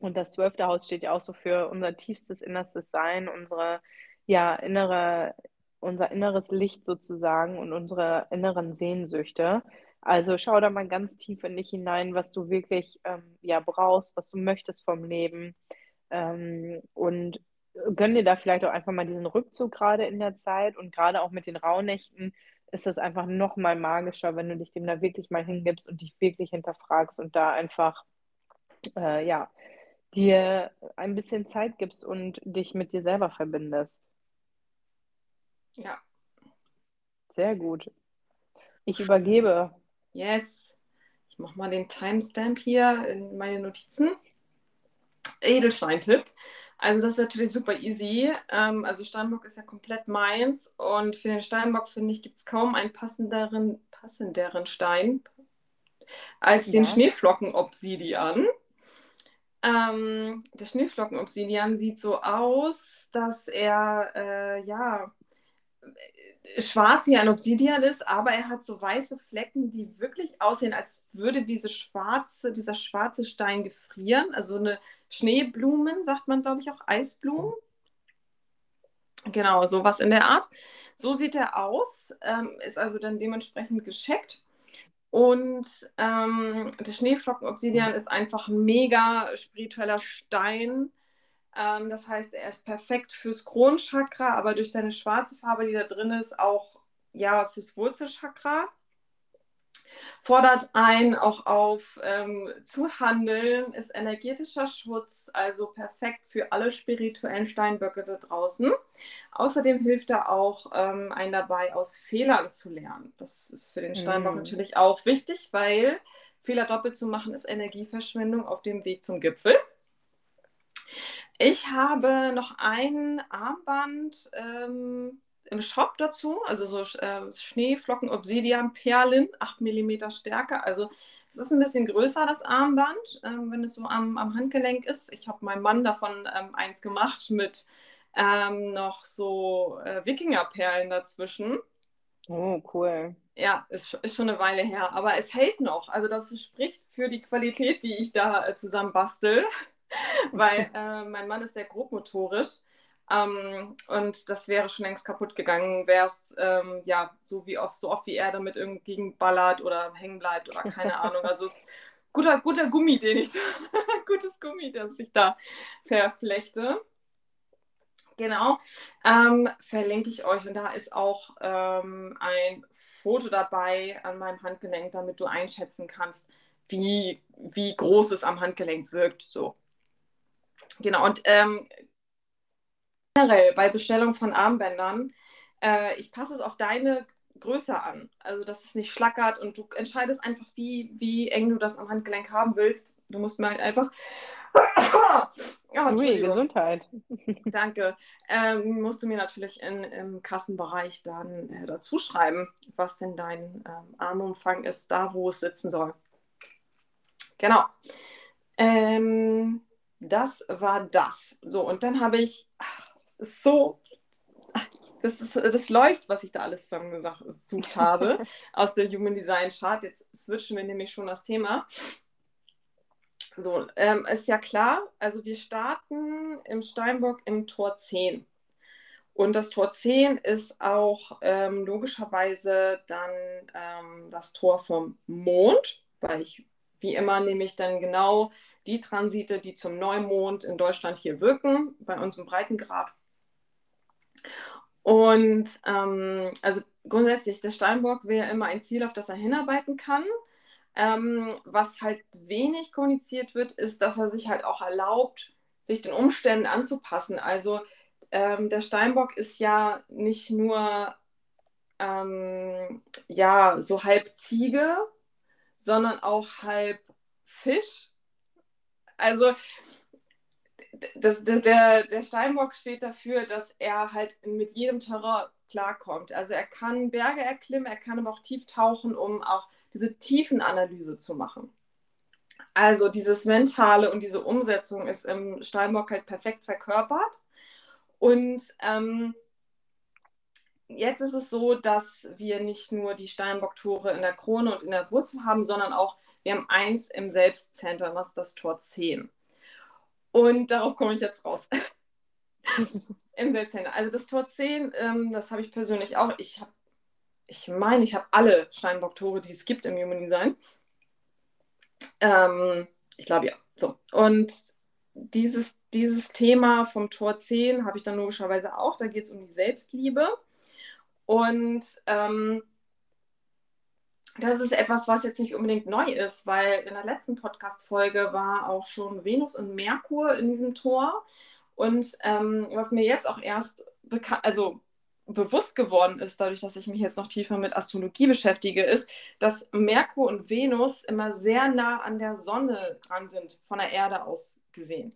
S1: Und das zwölfte Haus steht ja auch so für unser tiefstes innerstes Sein, unsere ja innere, unser inneres Licht sozusagen und unsere inneren Sehnsüchte. Also schau da mal ganz tief in dich hinein, was du wirklich ähm, ja brauchst, was du möchtest vom Leben. Ähm, und gönn dir da vielleicht auch einfach mal diesen Rückzug gerade in der Zeit und gerade auch mit den Rauhnächten ist das einfach noch mal magischer, wenn du dich dem da wirklich mal hingibst und dich wirklich hinterfragst und da einfach, äh, ja, dir ein bisschen Zeit gibst und dich mit dir selber verbindest.
S2: Ja.
S1: Sehr gut. Ich übergebe.
S2: Yes. Ich mache mal den Timestamp hier in meine Notizen. Edelstein-Tipp. Also das ist natürlich super easy. Ähm, also Steinbock ist ja komplett meins und für den Steinbock finde ich gibt es kaum einen passenderen, passenderen Stein als ja. den Schneeflocken-Obsidian. Ähm, der Schneeflocken-Obsidian sieht so aus, dass er äh, ja schwarz wie ein Obsidian ist, aber er hat so weiße Flecken, die wirklich aussehen, als würde diese schwarze, dieser schwarze Stein gefrieren. Also eine Schneeblumen, sagt man, glaube ich, auch Eisblumen. Genau, sowas in der Art. So sieht er aus, ähm, ist also dann dementsprechend gescheckt. Und ähm, der Schneeflocken-Obsidian ist einfach ein mega spiritueller Stein ähm, das heißt, er ist perfekt fürs Kronenchakra, aber durch seine schwarze Farbe, die da drin ist, auch ja, fürs Wurzelchakra. Fordert ein auch auf ähm, zu handeln, ist energetischer Schutz, also perfekt für alle spirituellen Steinböcke da draußen. Außerdem hilft er auch ähm, einen dabei, aus Fehlern zu lernen. Das ist für den Steinbock mm. natürlich auch wichtig, weil Fehler doppelt zu machen ist Energieverschwendung auf dem Weg zum Gipfel. Ich habe noch ein Armband ähm, im Shop dazu, also so äh, Schneeflocken Obsidian Perlen, 8 mm Stärke. Also es ist ein bisschen größer, das Armband, ähm, wenn es so am, am Handgelenk ist. Ich habe meinem Mann davon ähm, eins gemacht mit ähm, noch so äh, Wikingerperlen dazwischen.
S1: Oh, cool.
S2: Ja, ist, ist schon eine Weile her, aber es hält noch. Also das spricht für die Qualität, die ich da äh, zusammen bastel. weil äh, mein Mann ist sehr grobmotorisch. Ähm, und das wäre schon längst kaputt gegangen, wäre es ähm, ja so wie oft, so oft wie er damit irgendwie ballert oder hängen bleibt oder keine Ahnung. Also ist guter, guter Gummi, den ich gutes Gummi, das ich da verflechte. Genau, ähm, verlinke ich euch und da ist auch ähm, ein Foto dabei an meinem Handgelenk, damit du einschätzen kannst, wie, wie groß es am Handgelenk wirkt. So. Genau, und ähm, generell bei Bestellung von Armbändern, äh, ich passe es auf deine Größe an. Also, dass es nicht schlackert und du entscheidest einfach, wie, wie eng du das am Handgelenk haben willst. Du musst mir halt einfach.
S1: ja, Ui, Gesundheit.
S2: Danke. Ähm, musst du mir natürlich in, im Kassenbereich dann äh, dazu schreiben, was denn dein ähm, Armumfang ist, da wo es sitzen soll. Genau. Ähm, das war das. So, und dann habe ich, das ist so, das, ist, das läuft, was ich da alles zusammengesucht habe aus der Human Design Chart. Jetzt switchen wir nämlich schon das Thema. So, ähm, ist ja klar, also wir starten im Steinbock im Tor 10. Und das Tor 10 ist auch ähm, logischerweise dann ähm, das Tor vom Mond, weil ich wie immer nehme ich dann genau die Transite, die zum Neumond in Deutschland hier wirken, bei uns im Breitengrad. Und ähm, also grundsätzlich, der Steinbock wäre immer ein Ziel, auf das er hinarbeiten kann. Ähm, was halt wenig kommuniziert wird, ist, dass er sich halt auch erlaubt, sich den Umständen anzupassen. Also ähm, der Steinbock ist ja nicht nur ähm, ja so halb Ziege, sondern auch halb Fisch also das, das, der, der Steinbock steht dafür, dass er halt mit jedem Terrain klarkommt. Also er kann Berge erklimmen, er kann aber auch tief tauchen, um auch diese Tiefenanalyse zu machen. Also dieses Mentale und diese Umsetzung ist im Steinbock halt perfekt verkörpert. Und ähm, jetzt ist es so, dass wir nicht nur die Steinbock-Tore in der Krone und in der Wurzel haben, sondern auch wir haben eins im Selbstzentrum, das ist das Tor 10. Und darauf komme ich jetzt raus. Im Selbstzentrum. Also das Tor 10, ähm, das habe ich persönlich auch. Ich habe, ich meine, ich habe alle Steinbock-Tore, die es gibt im Human Design. Ähm, ich glaube ja. So. Und dieses, dieses Thema vom Tor 10 habe ich dann logischerweise auch. Da geht es um die Selbstliebe. Und ähm, das ist etwas, was jetzt nicht unbedingt neu ist, weil in der letzten Podcast-Folge war auch schon Venus und Merkur in diesem Tor. Und ähm, was mir jetzt auch erst also bewusst geworden ist, dadurch, dass ich mich jetzt noch tiefer mit Astrologie beschäftige, ist, dass Merkur und Venus immer sehr nah an der Sonne dran sind, von der Erde aus gesehen.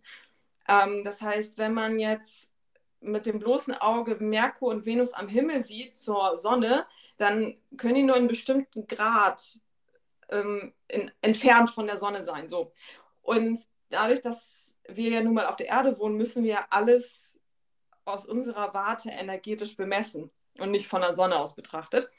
S2: Ähm, das heißt, wenn man jetzt mit dem bloßen Auge Merkur und Venus am Himmel sieht zur Sonne, dann können die nur in einem bestimmten Grad ähm, in, entfernt von der Sonne sein. So. Und dadurch, dass wir ja nun mal auf der Erde wohnen, müssen wir alles aus unserer Warte energetisch bemessen und nicht von der Sonne aus betrachtet.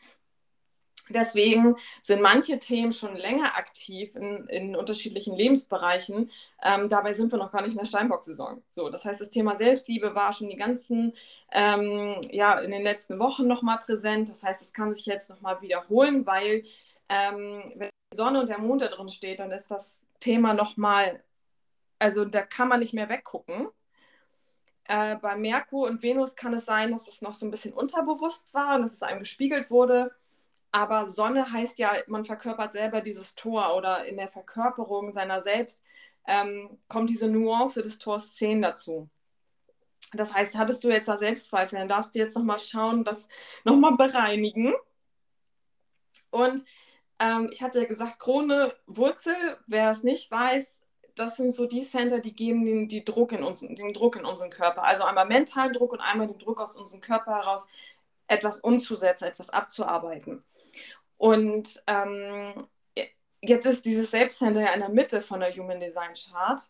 S2: Deswegen sind manche Themen schon länger aktiv in, in unterschiedlichen Lebensbereichen. Ähm, dabei sind wir noch gar nicht in der Steinbock-Saison. So, das heißt, das Thema Selbstliebe war schon die ganzen, ähm, ja, in den letzten Wochen nochmal präsent. Das heißt, es kann sich jetzt nochmal wiederholen, weil ähm, wenn die Sonne und der Mond da drin steht, dann ist das Thema nochmal, also da kann man nicht mehr weggucken. Äh, bei Merkur und Venus kann es sein, dass es noch so ein bisschen unterbewusst war und dass es einem gespiegelt wurde aber Sonne heißt ja, man verkörpert selber dieses Tor oder in der Verkörperung seiner selbst ähm, kommt diese Nuance des Tors 10 dazu. Das heißt, hattest du jetzt da Selbstzweifel, dann darfst du jetzt nochmal schauen, das nochmal bereinigen. Und ähm, ich hatte ja gesagt, Krone, Wurzel, wer es nicht weiß, das sind so die Center, die geben den, die Druck in uns, den Druck in unseren Körper. Also einmal mentalen Druck und einmal den Druck aus unserem Körper heraus, etwas umzusetzen, etwas abzuarbeiten. Und ähm, jetzt ist dieses Selbstcenter ja in der Mitte von der Human Design Chart.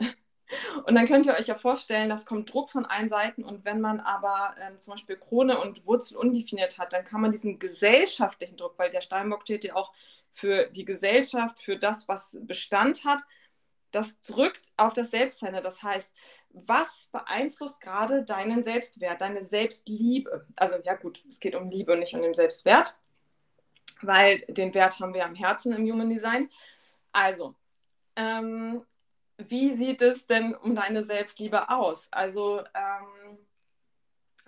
S2: Und dann könnt ihr euch ja vorstellen, das kommt Druck von allen Seiten. Und wenn man aber ähm, zum Beispiel Krone und Wurzel undefiniert hat, dann kann man diesen gesellschaftlichen Druck, weil der Steinbock steht ja auch für die Gesellschaft, für das, was Bestand hat, das drückt auf das Selbstcenter. Das heißt, was beeinflusst gerade deinen Selbstwert, deine Selbstliebe? Also ja gut, es geht um Liebe und nicht um den Selbstwert, weil den Wert haben wir am Herzen im Human Design. Also, ähm, wie sieht es denn um deine Selbstliebe aus? Also ähm,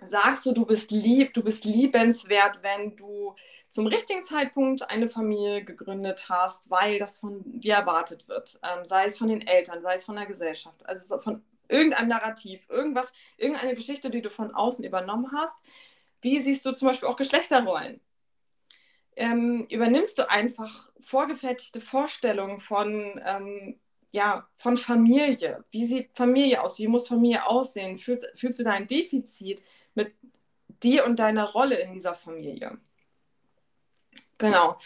S2: sagst du, du bist lieb, du bist liebenswert, wenn du zum richtigen Zeitpunkt eine Familie gegründet hast, weil das von dir erwartet wird, ähm, sei es von den Eltern, sei es von der Gesellschaft, also von irgendein Narrativ, irgendwas, irgendeine Geschichte, die du von außen übernommen hast. Wie siehst du zum Beispiel auch Geschlechterrollen? Ähm, übernimmst du einfach vorgefertigte Vorstellungen von, ähm, ja, von Familie? Wie sieht Familie aus? Wie muss Familie aussehen? Fühl, fühlst du da ein Defizit mit dir und deiner Rolle in dieser Familie? Genau.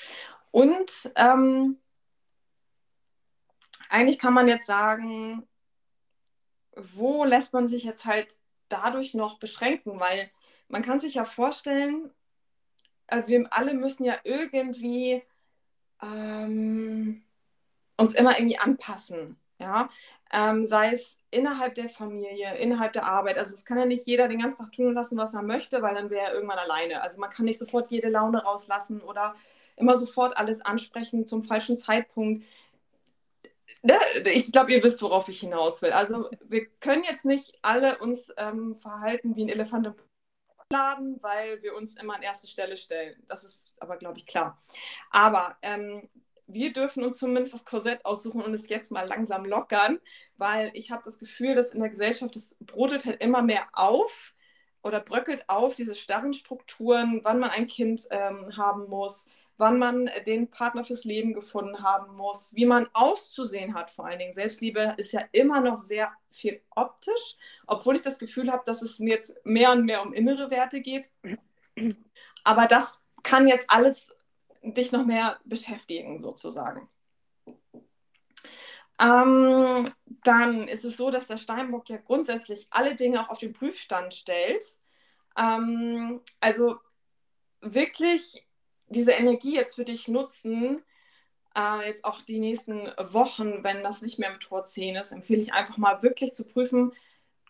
S2: Und ähm, eigentlich kann man jetzt sagen, wo lässt man sich jetzt halt dadurch noch beschränken? Weil man kann sich ja vorstellen, also wir alle müssen ja irgendwie ähm, uns immer irgendwie anpassen. Ja, ähm, sei es innerhalb der Familie, innerhalb der Arbeit. Also es kann ja nicht jeder den ganzen Tag tun lassen, was er möchte, weil dann wäre er irgendwann alleine. Also man kann nicht sofort jede Laune rauslassen oder immer sofort alles ansprechen zum falschen Zeitpunkt ne, ich glaube, ihr wisst, worauf ich hinaus will. Also wir können jetzt nicht alle uns ähm, verhalten wie ein Elefant im Laden, weil wir uns immer an erste Stelle stellen. Das ist aber, glaube ich, klar. Aber ähm, wir dürfen uns zumindest das Korsett aussuchen und es jetzt mal langsam lockern, weil ich habe das Gefühl, dass in der Gesellschaft das brodelt halt immer mehr auf oder bröckelt auf, diese starren Strukturen, wann man ein Kind ähm, haben muss, wann man den Partner fürs Leben gefunden haben muss, wie man auszusehen hat vor allen Dingen. Selbstliebe ist ja immer noch sehr viel optisch, obwohl ich das Gefühl habe, dass es mir jetzt mehr und mehr um innere Werte geht. Aber das kann jetzt alles dich noch mehr beschäftigen, sozusagen. Ähm, dann ist es so, dass der Steinbock ja grundsätzlich alle Dinge auch auf den Prüfstand stellt. Ähm, also wirklich diese Energie jetzt für dich nutzen, äh, jetzt auch die nächsten Wochen, wenn das nicht mehr im Tor 10 ist, empfehle ich einfach mal wirklich zu prüfen,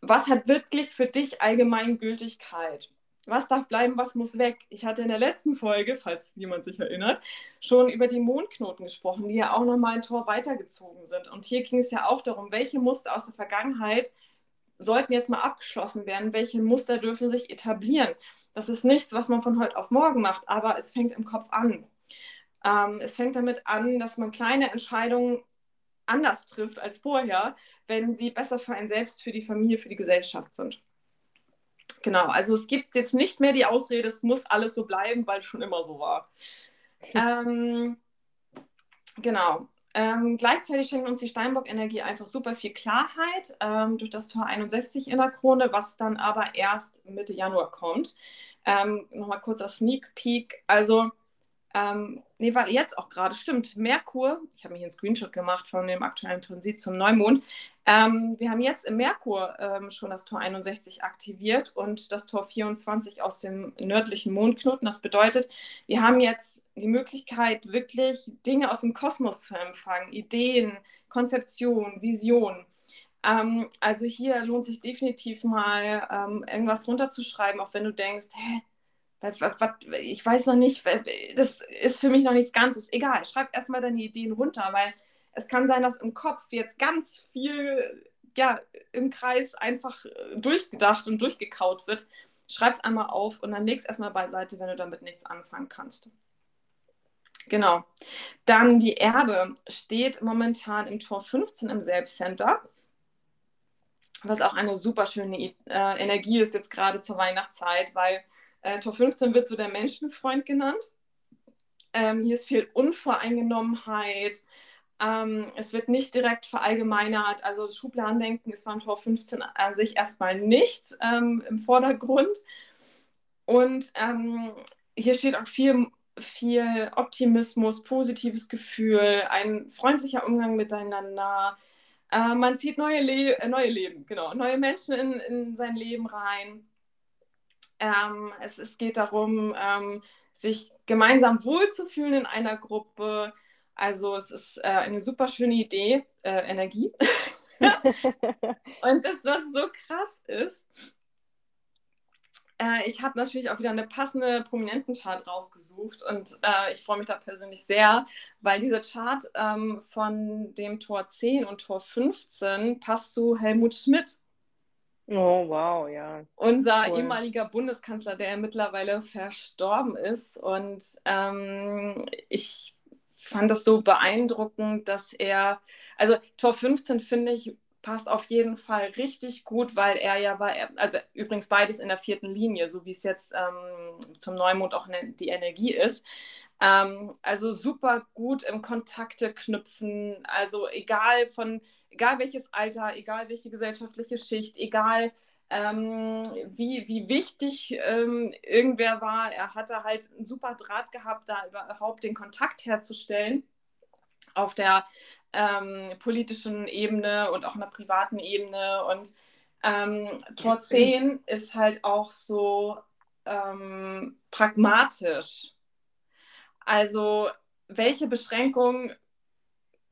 S2: was hat wirklich für dich allgemein Gültigkeit? Was darf bleiben, was muss weg? Ich hatte in der letzten Folge, falls jemand sich erinnert, schon über die Mondknoten gesprochen, die ja auch nochmal ein Tor weitergezogen sind. Und hier ging es ja auch darum, welche Muster aus der Vergangenheit sollten jetzt mal abgeschlossen werden, welche Muster dürfen sich etablieren. Das ist nichts, was man von heute auf morgen macht, aber es fängt im Kopf an. Ähm, es fängt damit an, dass man kleine Entscheidungen anders trifft als vorher, wenn sie besser für einen selbst, für die Familie, für die Gesellschaft sind. Genau, also es gibt jetzt nicht mehr die Ausrede, es muss alles so bleiben, weil es schon immer so war. ähm, genau. Ähm, gleichzeitig schenkt uns die Steinbock-Energie einfach super viel Klarheit ähm, durch das Tor 61 in der Krone, was dann aber erst Mitte Januar kommt. Ähm, Nochmal kurzer Sneak Peek. Also ähm, nee, weil jetzt auch gerade, stimmt, Merkur, ich habe mir hier einen Screenshot gemacht von dem aktuellen Transit zum Neumond. Ähm, wir haben jetzt im Merkur ähm, schon das Tor 61 aktiviert und das Tor 24 aus dem nördlichen Mondknoten. Das bedeutet, wir haben jetzt die Möglichkeit, wirklich Dinge aus dem Kosmos zu empfangen, Ideen, Konzeption, Vision. Ähm, also hier lohnt sich definitiv mal ähm, irgendwas runterzuschreiben, auch wenn du denkst, hä, ich weiß noch nicht, das ist für mich noch nichts Ganzes. Egal, schreib erstmal deine Ideen runter, weil es kann sein, dass im Kopf jetzt ganz viel ja, im Kreis einfach äh, durchgedacht und durchgekaut wird. Schreib es einmal auf und dann legst erstmal beiseite, wenn du damit nichts anfangen kannst. Genau. Dann die Erde steht momentan im Tor 15 im Selbstcenter, was auch eine super schöne äh, Energie ist jetzt gerade zur Weihnachtszeit, weil äh, Tor 15 wird so der Menschenfreund genannt. Ähm, hier ist viel Unvoreingenommenheit. Ähm, es wird nicht direkt verallgemeinert. Also Schubladendenken ist beim Tor 15 an sich erstmal nicht ähm, im Vordergrund. Und ähm, hier steht auch viel, viel Optimismus, positives Gefühl, ein freundlicher Umgang miteinander. Äh, man zieht neue, Le äh, neue Leben, genau, neue Menschen in, in sein Leben rein. Ähm, es, es, geht darum, ähm, sich gemeinsam wohlzufühlen in einer Gruppe. Also es ist äh, eine super schöne Idee, äh, Energie. und das, was so krass ist, äh, ich habe natürlich auch wieder eine passende Prominentenchart rausgesucht und äh, ich freue mich da persönlich sehr, weil dieser Chart ähm, von dem Tor 10 und Tor 15 passt zu Helmut Schmidt.
S1: Oh, wow, ja.
S2: Unser cool. ehemaliger Bundeskanzler, der mittlerweile verstorben ist. Und ähm, ich fand das so beeindruckend, dass er, also Tor 15 finde ich, passt auf jeden Fall richtig gut, weil er ja war, also übrigens beides in der vierten Linie, so wie es jetzt ähm, zum Neumond auch ne, die Energie ist. Ähm, also super gut im Kontakte knüpfen, also egal von egal welches Alter, egal welche gesellschaftliche Schicht, egal ähm, wie, wie wichtig ähm, irgendwer war, er hatte halt einen super Draht gehabt, da überhaupt den Kontakt herzustellen auf der ähm, politischen Ebene und auch einer privaten Ebene. Und ähm, Tor 10 ist halt auch so ähm, pragmatisch. Also welche Beschränkungen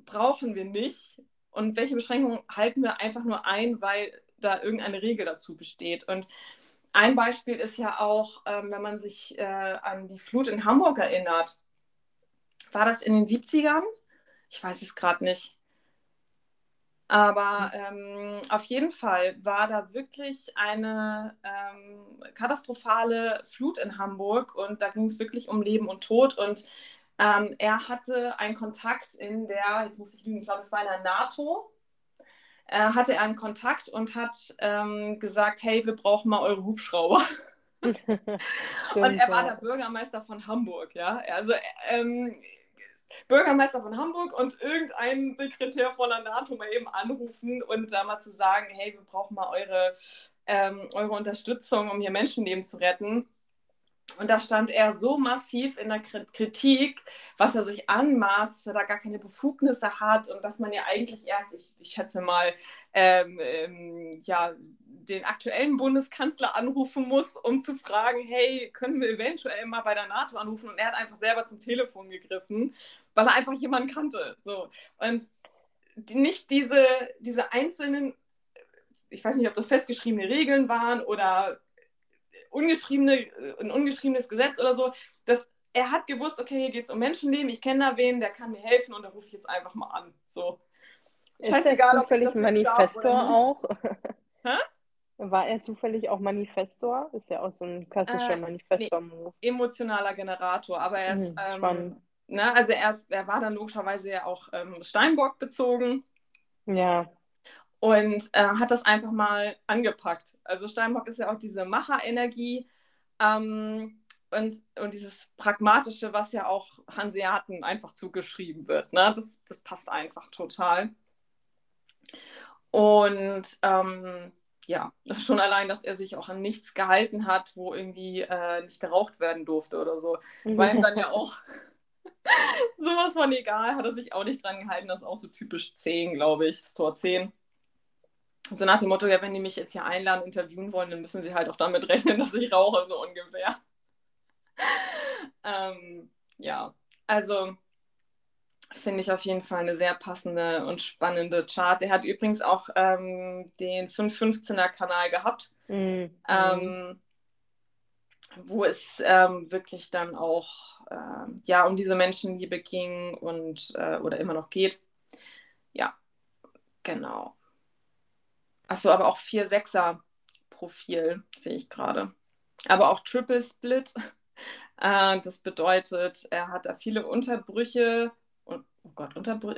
S2: brauchen wir nicht? und welche Beschränkungen halten wir einfach nur ein, weil da irgendeine Regel dazu besteht. Und ein Beispiel ist ja auch, ähm, wenn man sich äh, an die Flut in Hamburg erinnert. War das in den 70ern? Ich weiß es gerade nicht. Aber ähm, auf jeden Fall war da wirklich eine ähm, katastrophale Flut in Hamburg und da ging es wirklich um Leben und Tod. Und ähm, er hatte einen Kontakt in der, jetzt muss ich lügen, ich glaube, es war in der NATO, äh, hatte er einen Kontakt und hat ähm, gesagt, hey, wir brauchen mal eure Hubschrauber. Stimmt, und er war der Bürgermeister von Hamburg, ja. Also ähm, Bürgermeister von Hamburg und irgendeinen Sekretär von der NATO mal eben anrufen und da mal zu sagen, hey, wir brauchen mal eure, ähm, eure Unterstützung, um hier Menschenleben zu retten. Und da stand er so massiv in der Kritik, was er sich anmaßt, dass er da gar keine Befugnisse hat und dass man ja eigentlich erst, ich, ich schätze mal, ähm, ähm, ja, den aktuellen Bundeskanzler anrufen muss, um zu fragen, hey, können wir eventuell mal bei der NATO anrufen? Und er hat einfach selber zum Telefon gegriffen, weil er einfach jemanden kannte. So. Und die, nicht diese, diese einzelnen, ich weiß nicht, ob das festgeschriebene Regeln waren oder ungeschriebene, ein ungeschriebenes Gesetz oder so. Das, er hat gewusst, okay, hier geht es um Menschenleben, ich kenne da wen, der kann mir helfen und da rufe ich jetzt einfach mal an. So.
S1: Ist Scheißegal, er zufällig Manifestor auch? Hä? War er zufällig auch Manifestor? Ist ja auch so ein klassischer äh, Manifestor-Move.
S2: Nee, emotionaler Generator, aber er ist, mhm, ähm, ne, also er, ist, er war dann logischerweise ja auch ähm, Steinbock bezogen.
S1: Ja.
S2: Und äh, hat das einfach mal angepackt. Also Steinbock ist ja auch diese Macherenergie ähm, und, und dieses Pragmatische, was ja auch Hanseaten einfach zugeschrieben wird. Ne? Das, das passt einfach total. Und ähm, ja, schon allein, dass er sich auch an nichts gehalten hat, wo irgendwie äh, nicht geraucht werden durfte oder so. War ihm dann ja auch sowas von egal, hat er sich auch nicht dran gehalten. Das ist auch so typisch 10, glaube ich, das Tor 10. So nach dem Motto, ja, wenn die mich jetzt hier einladen, interviewen wollen, dann müssen sie halt auch damit rechnen, dass ich rauche, so ungefähr. ähm, ja, also finde ich auf jeden Fall eine sehr passende und spannende Chart. Der hat übrigens auch ähm, den 515er-Kanal gehabt, mhm. ähm, wo es ähm, wirklich dann auch äh, ja, um diese Menschenliebe ging und äh, oder immer noch geht. Ja, genau. Achso, aber auch 4-6er-Profil sehe ich gerade. Aber auch Triple Split. Äh, das bedeutet, er hat da viele Unterbrüche oh Gott, Unterbr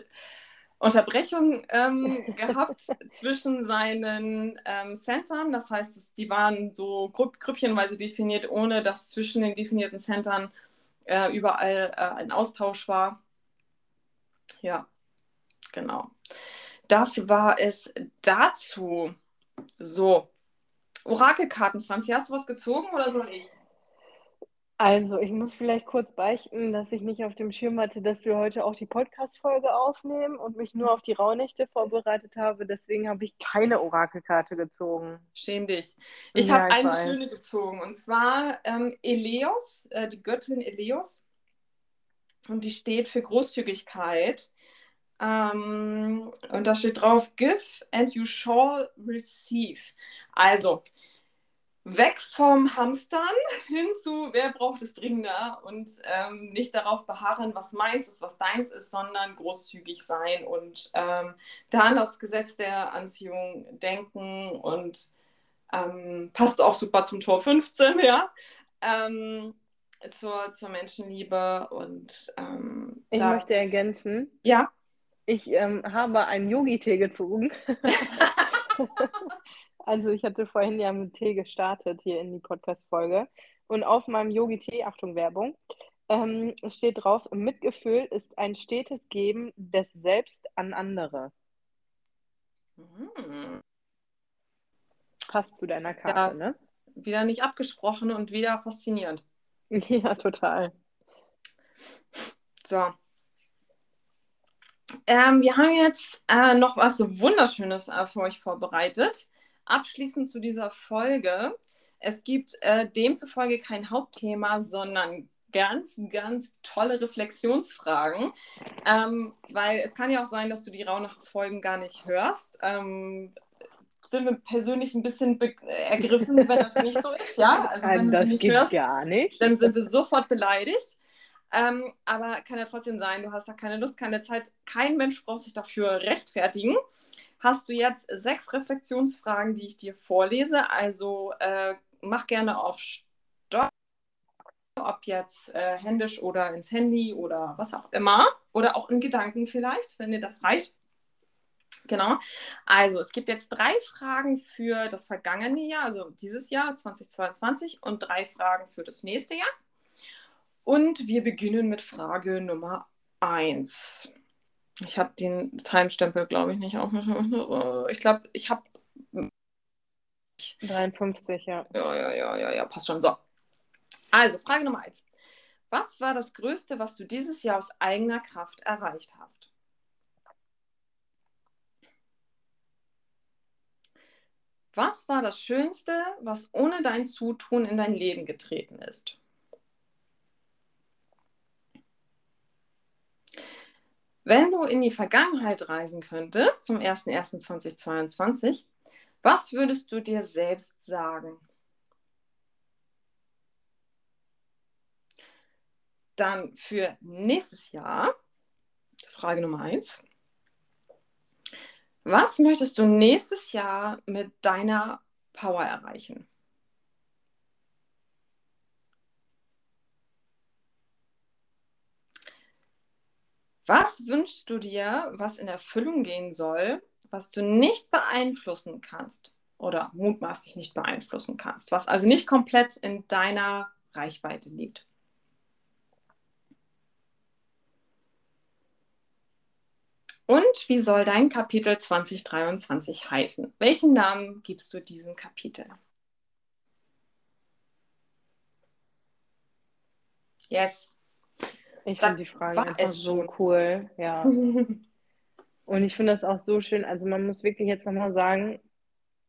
S2: Unterbrechung ähm, gehabt zwischen seinen ähm, Centern. Das heißt, die waren so grupp grüppchenweise definiert, ohne dass zwischen den definierten Centern äh, überall äh, ein Austausch war. Ja, genau. Das war es dazu. So, Orakelkarten, Franzi, hast du was gezogen oder soll ich?
S1: Also, ich muss vielleicht kurz beichten, dass ich nicht auf dem Schirm hatte, dass wir heute auch die Podcast-Folge aufnehmen und mich nur auf die Rauhnächte vorbereitet habe. Deswegen habe ich keine Orakelkarte gezogen.
S2: Schäm dich. Ich ja, habe eine weiß. schöne gezogen und zwar ähm, Eleos, äh, die Göttin Eleos. Und die steht für Großzügigkeit. Ähm, und da steht drauf: Give and you shall receive. Also, weg vom Hamstern hin zu, wer braucht es dringender und ähm, nicht darauf beharren, was meins ist, was deins ist, sondern großzügig sein und ähm, da an das Gesetz der Anziehung denken und ähm, passt auch super zum Tor 15, ja, ähm, zur, zur Menschenliebe und ähm,
S1: ich da, möchte ergänzen.
S2: Ja.
S1: Ich ähm, habe einen Yogi-Tee gezogen. Also ich hatte vorhin ja mit Tee gestartet hier in die Podcast-Folge. Und auf meinem Yogi-Tee, Achtung Werbung, ähm, steht drauf, Mitgefühl ist ein stetes Geben des Selbst an andere. Mhm. Passt zu deiner Karte, ja, ne?
S2: Wieder nicht abgesprochen und wieder faszinierend.
S1: Ja, total.
S2: So. Ähm, wir haben jetzt äh, noch was Wunderschönes äh, für euch vorbereitet abschließend zu dieser Folge. Es gibt äh, demzufolge kein Hauptthema, sondern ganz, ganz tolle Reflexionsfragen, ähm, weil es kann ja auch sein, dass du die Rauhnachtsfolgen gar nicht hörst. Ähm, sind wir persönlich ein bisschen ergriffen, wenn das nicht so ist, ja?
S1: Also wenn das du nicht hörst, gar nicht.
S2: dann sind wir sofort beleidigt. Ähm, aber kann ja trotzdem sein, du hast da keine Lust, keine Zeit. Kein Mensch braucht sich dafür rechtfertigen hast du jetzt sechs Reflexionsfragen, die ich dir vorlese. Also äh, mach gerne auf Stopp, ob jetzt äh, händisch oder ins Handy oder was auch immer. Oder auch in Gedanken vielleicht, wenn dir das reicht. Genau. Also es gibt jetzt drei Fragen für das vergangene Jahr, also dieses Jahr 2022 und drei Fragen für das nächste Jahr. Und wir beginnen mit Frage Nummer eins. Ich habe den Timestempel, glaube ich, nicht auch. Ich glaube, ich habe.
S1: 53, ja.
S2: Ja, ja, ja, ja, ja, passt schon. So. Also, Frage Nummer eins. Was war das Größte, was du dieses Jahr aus eigener Kraft erreicht hast? Was war das Schönste, was ohne dein Zutun in dein Leben getreten ist? Wenn du in die Vergangenheit reisen könntest, zum 01.01.2022, was würdest du dir selbst sagen? Dann für nächstes Jahr, Frage Nummer eins. Was möchtest du nächstes Jahr mit deiner Power erreichen? Was wünschst du dir, was in Erfüllung gehen soll, was du nicht beeinflussen kannst oder mutmaßlich nicht beeinflussen kannst, was also nicht komplett in deiner Reichweite liegt? Und wie soll dein Kapitel 2023 heißen? Welchen Namen gibst du diesem Kapitel? Yes.
S1: Ich finde die Frage einfach so cool. Ja. Und ich finde das auch so schön. Also man muss wirklich jetzt nochmal sagen,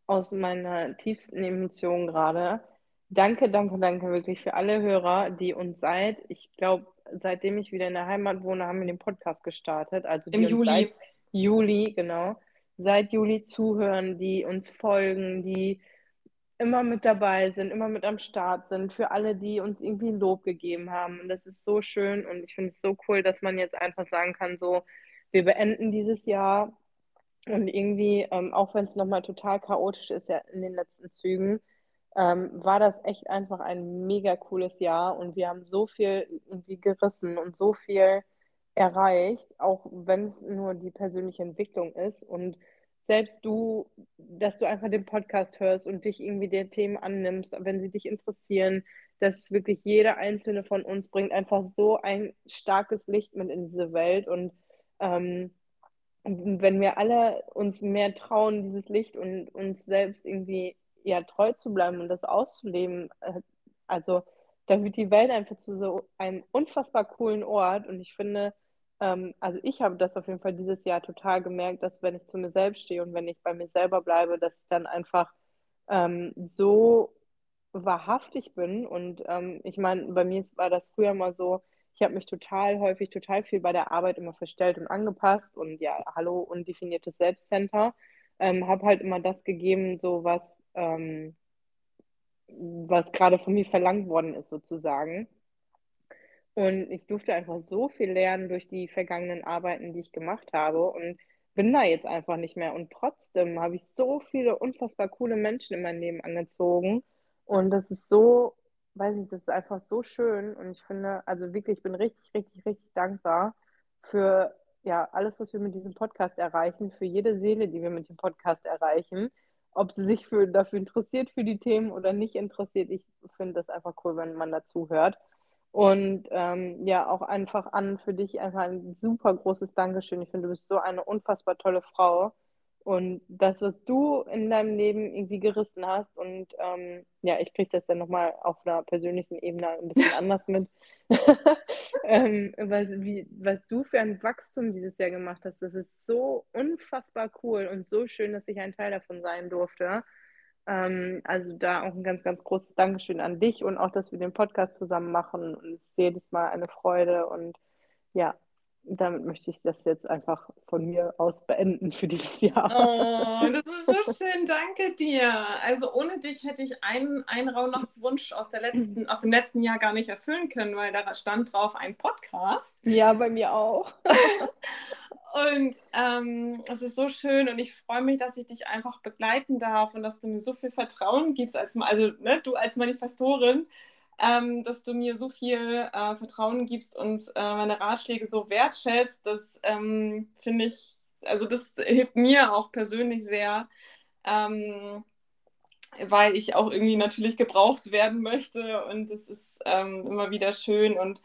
S1: aus meiner tiefsten Emotion gerade, danke, danke, danke wirklich für alle Hörer, die uns seit, ich glaube, seitdem ich wieder in der Heimat wohne, haben wir den Podcast gestartet. Also
S2: Im Juli.
S1: Seit Juli, genau. Seit Juli zuhören, die uns folgen, die immer mit dabei sind, immer mit am Start sind, für alle, die uns irgendwie Lob gegeben haben. Und das ist so schön und ich finde es so cool, dass man jetzt einfach sagen kann, so, wir beenden dieses Jahr und irgendwie, ähm, auch wenn es nochmal total chaotisch ist ja in den letzten Zügen, ähm, war das echt einfach ein mega cooles Jahr und wir haben so viel irgendwie gerissen und so viel erreicht, auch wenn es nur die persönliche Entwicklung ist und selbst du, dass du einfach den Podcast hörst und dich irgendwie der Themen annimmst, wenn sie dich interessieren, dass wirklich jeder einzelne von uns bringt einfach so ein starkes Licht mit in diese Welt. Und ähm, wenn wir alle uns mehr trauen, dieses Licht und uns selbst irgendwie ja treu zu bleiben und das auszuleben, äh, also da wird die Welt einfach zu so einem unfassbar coolen Ort. Und ich finde, ähm, also ich habe das auf jeden Fall dieses Jahr total gemerkt, dass wenn ich zu mir selbst stehe und wenn ich bei mir selber bleibe, dass ich dann einfach ähm, so wahrhaftig bin. Und ähm, ich meine, bei mir war das früher mal so, ich habe mich total häufig, total viel bei der Arbeit immer verstellt und angepasst und ja, hallo, undefiniertes Selbstcenter. Ähm, habe halt immer das gegeben, so was, ähm, was gerade von mir verlangt worden ist, sozusagen. Und ich durfte einfach so viel lernen durch die vergangenen Arbeiten, die ich gemacht habe und bin da jetzt einfach nicht mehr. Und trotzdem habe ich so viele unfassbar coole Menschen in mein Leben angezogen. Und das ist so, weiß ich, das ist einfach so schön. Und ich finde, also wirklich, ich bin richtig, richtig, richtig dankbar für ja, alles, was wir mit diesem Podcast erreichen, für jede Seele, die wir mit dem Podcast erreichen. Ob sie sich für, dafür interessiert für die Themen oder nicht interessiert, ich finde das einfach cool, wenn man dazu hört. Und ähm, ja, auch einfach an für dich einfach ein super großes Dankeschön. Ich finde, du bist so eine unfassbar tolle Frau. Und das, was du in deinem Leben irgendwie gerissen hast, und ähm, ja, ich kriege das dann nochmal auf einer persönlichen Ebene ein bisschen anders mit, ähm, was, wie, was du für ein Wachstum dieses Jahr gemacht hast, das ist so unfassbar cool und so schön, dass ich ein Teil davon sein durfte. Ähm, also da auch ein ganz, ganz großes Dankeschön an dich und auch, dass wir den Podcast zusammen machen. Und es ist jedes Mal eine Freude. Und ja, damit möchte ich das jetzt einfach von mir aus beenden für dieses Jahr.
S2: Oh, das ist so schön. Danke dir. Also ohne dich hätte ich einen, einen Rauhnachtswunsch aus, der letzten, aus dem letzten Jahr gar nicht erfüllen können, weil da stand drauf ein Podcast.
S1: Ja, bei mir auch.
S2: Und ähm, es ist so schön und ich freue mich, dass ich dich einfach begleiten darf und dass du mir so viel Vertrauen gibst, als, also ne, du als Manifestorin, ähm, dass du mir so viel äh, Vertrauen gibst und äh, meine Ratschläge so wertschätzt. Das ähm, finde ich, also das hilft mir auch persönlich sehr, ähm, weil ich auch irgendwie natürlich gebraucht werden möchte und es ist ähm, immer wieder schön und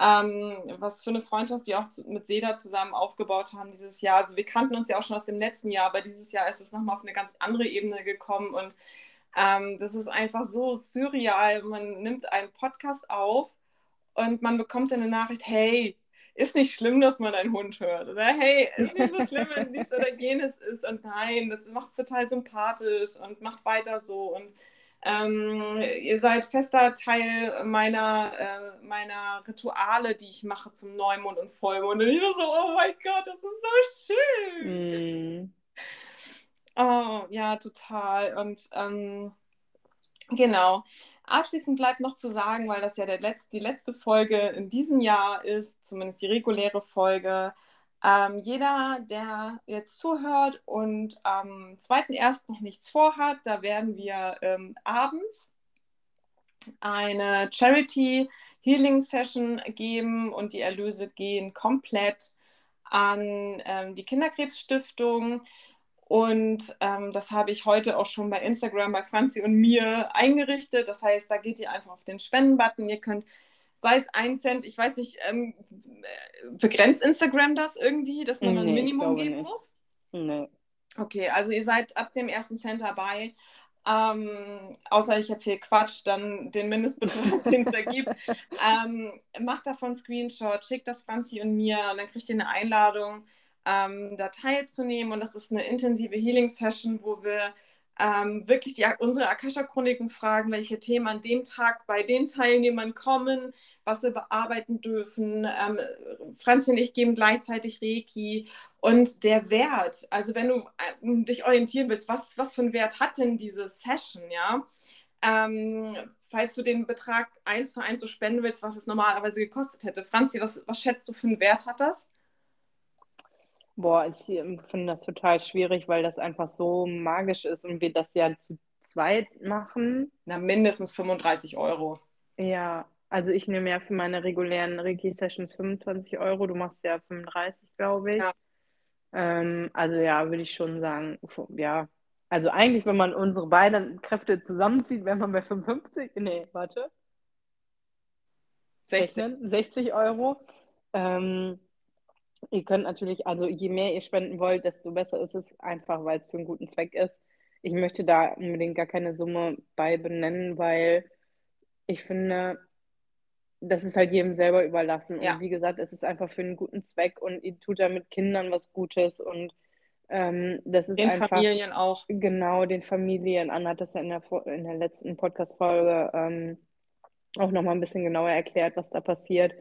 S2: ähm, was für eine Freundschaft wir auch zu, mit Seda zusammen aufgebaut haben dieses Jahr. Also wir kannten uns ja auch schon aus dem letzten Jahr, aber dieses Jahr ist es nochmal auf eine ganz andere Ebene gekommen und ähm, das ist einfach so surreal. Man nimmt einen Podcast auf und man bekommt eine Nachricht, hey, ist nicht schlimm, dass man einen Hund hört. Oder hey, ist nicht so schlimm, wenn dies oder jenes ist. Und nein, das macht es total sympathisch und macht weiter so. Und ähm, ihr seid fester Teil meiner, äh, meiner Rituale, die ich mache zum Neumond und Vollmond. Und ich war so, oh mein Gott, das ist so schön. Mm. Oh, ja, total. Und ähm, genau. Abschließend bleibt noch zu sagen, weil das ja der Letz-, die letzte Folge in diesem Jahr ist, zumindest die reguläre Folge, ähm, jeder, der jetzt zuhört und am 2.1. noch nichts vorhat, da werden wir ähm, abends eine Charity Healing Session geben und die Erlöse gehen komplett an ähm, die Kinderkrebsstiftung. Und ähm, das habe ich heute auch schon bei Instagram bei Franzi und mir eingerichtet. Das heißt, da geht ihr einfach auf den Spenden-Button. Ihr könnt, sei es ein Cent, ich weiß nicht, ähm, begrenzt Instagram das irgendwie, dass man nee, ein Minimum geben nicht. muss?
S1: Nee.
S2: Okay, also ihr seid ab dem ersten Cent dabei. Ähm, außer ich erzähle Quatsch, dann den Mindestbetrag, den es da gibt. Ähm, macht davon Screenshot, schickt das Franzi und mir und dann kriegt ihr eine Einladung, ähm, da teilzunehmen. Und das ist eine intensive Healing-Session, wo wir ähm, wirklich die, unsere Akasha-Chroniken fragen, welche Themen an dem Tag bei den Teilnehmern kommen, was wir bearbeiten dürfen. Ähm, Franzi und ich geben gleichzeitig Reiki und der Wert. Also wenn du äh, dich orientieren willst, was, was für einen Wert hat denn diese Session, ja? Ähm, falls du den Betrag eins zu eins so spenden willst, was es normalerweise gekostet hätte. Franzi, was, was schätzt du für einen Wert hat das?
S1: Boah, ich finde das total schwierig, weil das einfach so magisch ist und wir das ja zu zweit machen.
S2: Na, mindestens 35 Euro.
S1: Ja, also ich nehme ja für meine regulären Reiki-Sessions 25 Euro, du machst ja 35, glaube ich. Ja. Ähm, also ja, würde ich schon sagen, ja. Also eigentlich, wenn man unsere beiden Kräfte zusammenzieht, wäre man bei 55, nee, warte.
S2: 60,
S1: 60 Euro. Ähm, Ihr könnt natürlich, also je mehr ihr spenden wollt, desto besser ist es einfach, weil es für einen guten Zweck ist. Ich möchte da unbedingt gar keine Summe bei benennen, weil ich finde, das ist halt jedem selber überlassen.
S2: Ja.
S1: Und wie gesagt, es ist einfach für einen guten Zweck und ihr tut da mit Kindern was Gutes und ähm, das ist
S2: den
S1: einfach.
S2: Familien auch.
S1: Genau, den Familien. Anna hat das ja in der, in der letzten Podcast-Folge ähm, auch nochmal ein bisschen genauer erklärt, was da passiert.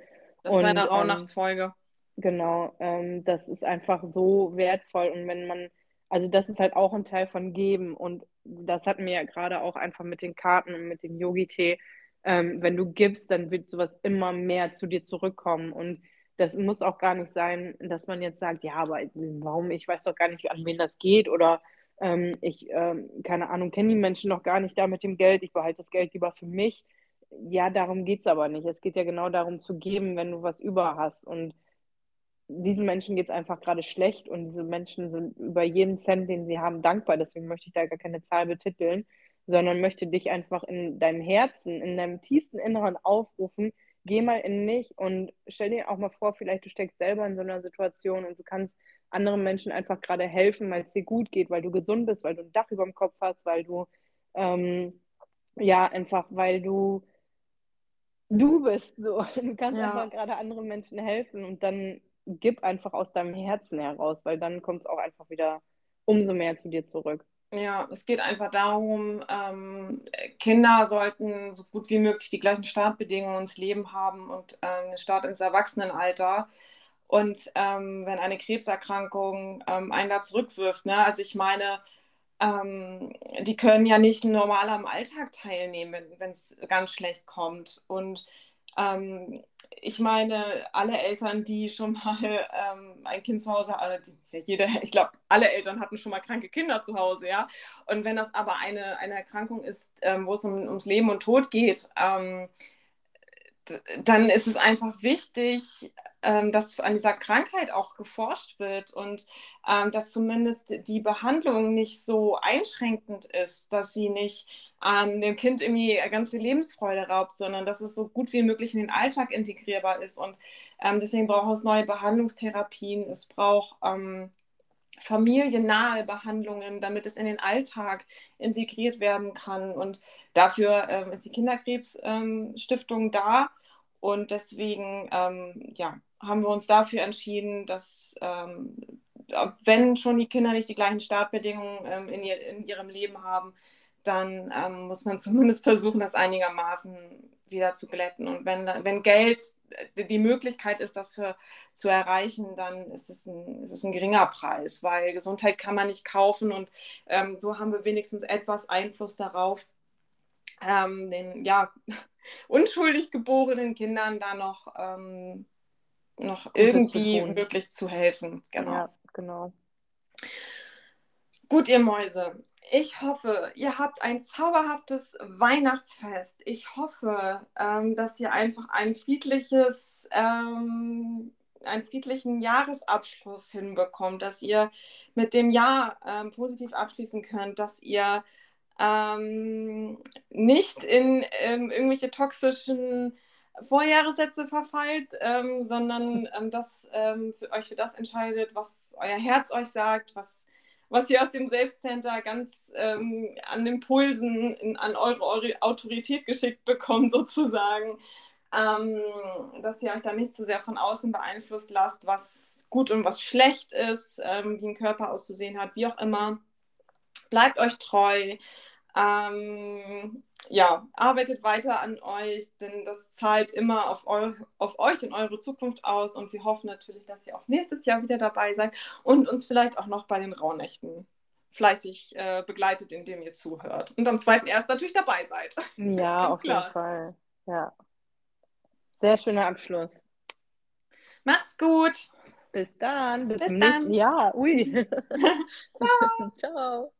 S2: Das und, war eine Rauhnachtsfolge. Ähm,
S1: Genau, ähm, das ist einfach so wertvoll und wenn man, also das ist halt auch ein Teil von Geben und das hatten wir ja gerade auch einfach mit den Karten und mit dem Yogi-Tee. Ähm, wenn du gibst, dann wird sowas immer mehr zu dir zurückkommen und das muss auch gar nicht sein, dass man jetzt sagt, ja, aber warum, ich weiß doch gar nicht, an wen das geht oder ähm, ich, ähm, keine Ahnung, kenne die Menschen noch gar nicht da mit dem Geld, ich behalte das Geld lieber für mich. Ja, darum geht es aber nicht. Es geht ja genau darum zu geben, wenn du was über hast und diesen Menschen geht es einfach gerade schlecht und diese Menschen sind über jeden Cent, den sie haben, dankbar. Deswegen möchte ich da gar keine Zahl betiteln, sondern möchte dich einfach in deinem Herzen, in deinem tiefsten Inneren aufrufen. Geh mal in mich und stell dir auch mal vor, vielleicht du steckst selber in so einer Situation und du kannst anderen Menschen einfach gerade helfen, weil es dir gut geht, weil du gesund bist, weil du ein Dach über dem Kopf hast, weil du, ähm, ja, einfach, weil du du bist so. Du kannst ja. einfach gerade anderen Menschen helfen und dann gib einfach aus deinem Herzen heraus, weil dann kommt es auch einfach wieder umso mehr zu dir zurück.
S2: Ja, es geht einfach darum, ähm, Kinder sollten so gut wie möglich die gleichen Startbedingungen ins Leben haben und äh, einen Start ins Erwachsenenalter. Und ähm, wenn eine Krebserkrankung ähm, einen da zurückwirft, ne? also ich meine, ähm, die können ja nicht normal am Alltag teilnehmen, wenn es ganz schlecht kommt. Und ähm, ich meine, alle Eltern, die schon mal ähm, ein Kind zu Hause haben, ja jeder, ich glaube, alle Eltern hatten schon mal kranke Kinder zu Hause, ja. Und wenn das aber eine, eine Erkrankung ist, ähm, wo es um, ums Leben und Tod geht, ähm, dann ist es einfach wichtig, ähm, dass an dieser Krankheit auch geforscht wird und ähm, dass zumindest die Behandlung nicht so einschränkend ist, dass sie nicht ähm, dem Kind irgendwie ganz viel Lebensfreude raubt, sondern dass es so gut wie möglich in den Alltag integrierbar ist. Und ähm, deswegen braucht es neue Behandlungstherapien, es braucht ähm, familiennahe Behandlungen, damit es in den Alltag integriert werden kann. Und dafür ähm, ist die Kinderkrebsstiftung ähm, da. Und deswegen ähm, ja, haben wir uns dafür entschieden, dass ähm, wenn schon die Kinder nicht die gleichen Startbedingungen ähm, in, ihr, in, ihrem Leben haben, dann ähm, muss man zumindest versuchen, das einigermaßen wieder zu glätten. Und wenn, wenn Geld äh, die Möglichkeit ist, das für, zu erreichen, dann ist es, ein, ist es ein geringer Preis, weil Gesundheit kann man nicht kaufen und ähm, so haben wir wenigstens etwas Einfluss darauf, ähm, den ja, unschuldig geborenen Kindern da noch, ähm, noch irgendwie möglich zu helfen.
S1: Genau. Ja, genau.
S2: Gut, ihr Mäuse. Ich hoffe, ihr habt ein zauberhaftes Weihnachtsfest. Ich hoffe, ähm, dass ihr einfach ein friedliches, ähm, einen friedlichen Jahresabschluss hinbekommt, dass ihr mit dem Jahr ähm, positiv abschließen könnt, dass ihr ähm, nicht in ähm, irgendwelche toxischen Vorjahressätze verfallt, ähm, sondern ähm, dass ähm, für euch für das entscheidet, was euer Herz euch sagt, was, was ihr aus dem Selbstcenter ganz ähm, an Impulsen in, an eure, eure Autorität geschickt bekommt, sozusagen. Ähm, dass ihr euch da nicht so sehr von außen beeinflusst lasst, was gut und was schlecht ist, ähm, wie ein Körper auszusehen hat, wie auch immer. Bleibt euch treu. Ähm, ja, arbeitet weiter an euch, denn das zahlt immer auf, eu auf euch und eure Zukunft aus und wir hoffen natürlich, dass ihr auch nächstes Jahr wieder dabei seid und uns vielleicht auch noch bei den Rauhnächten fleißig äh, begleitet, indem ihr zuhört. Und am 2.1. natürlich dabei seid.
S1: Ja, auf klar. jeden Fall. Ja. Sehr schöner Abschluss.
S2: Macht's gut.
S1: Bis dann.
S2: Bis, Bis zum dann. nächsten
S1: Jahr. Ui.
S2: Ciao.
S1: Ciao.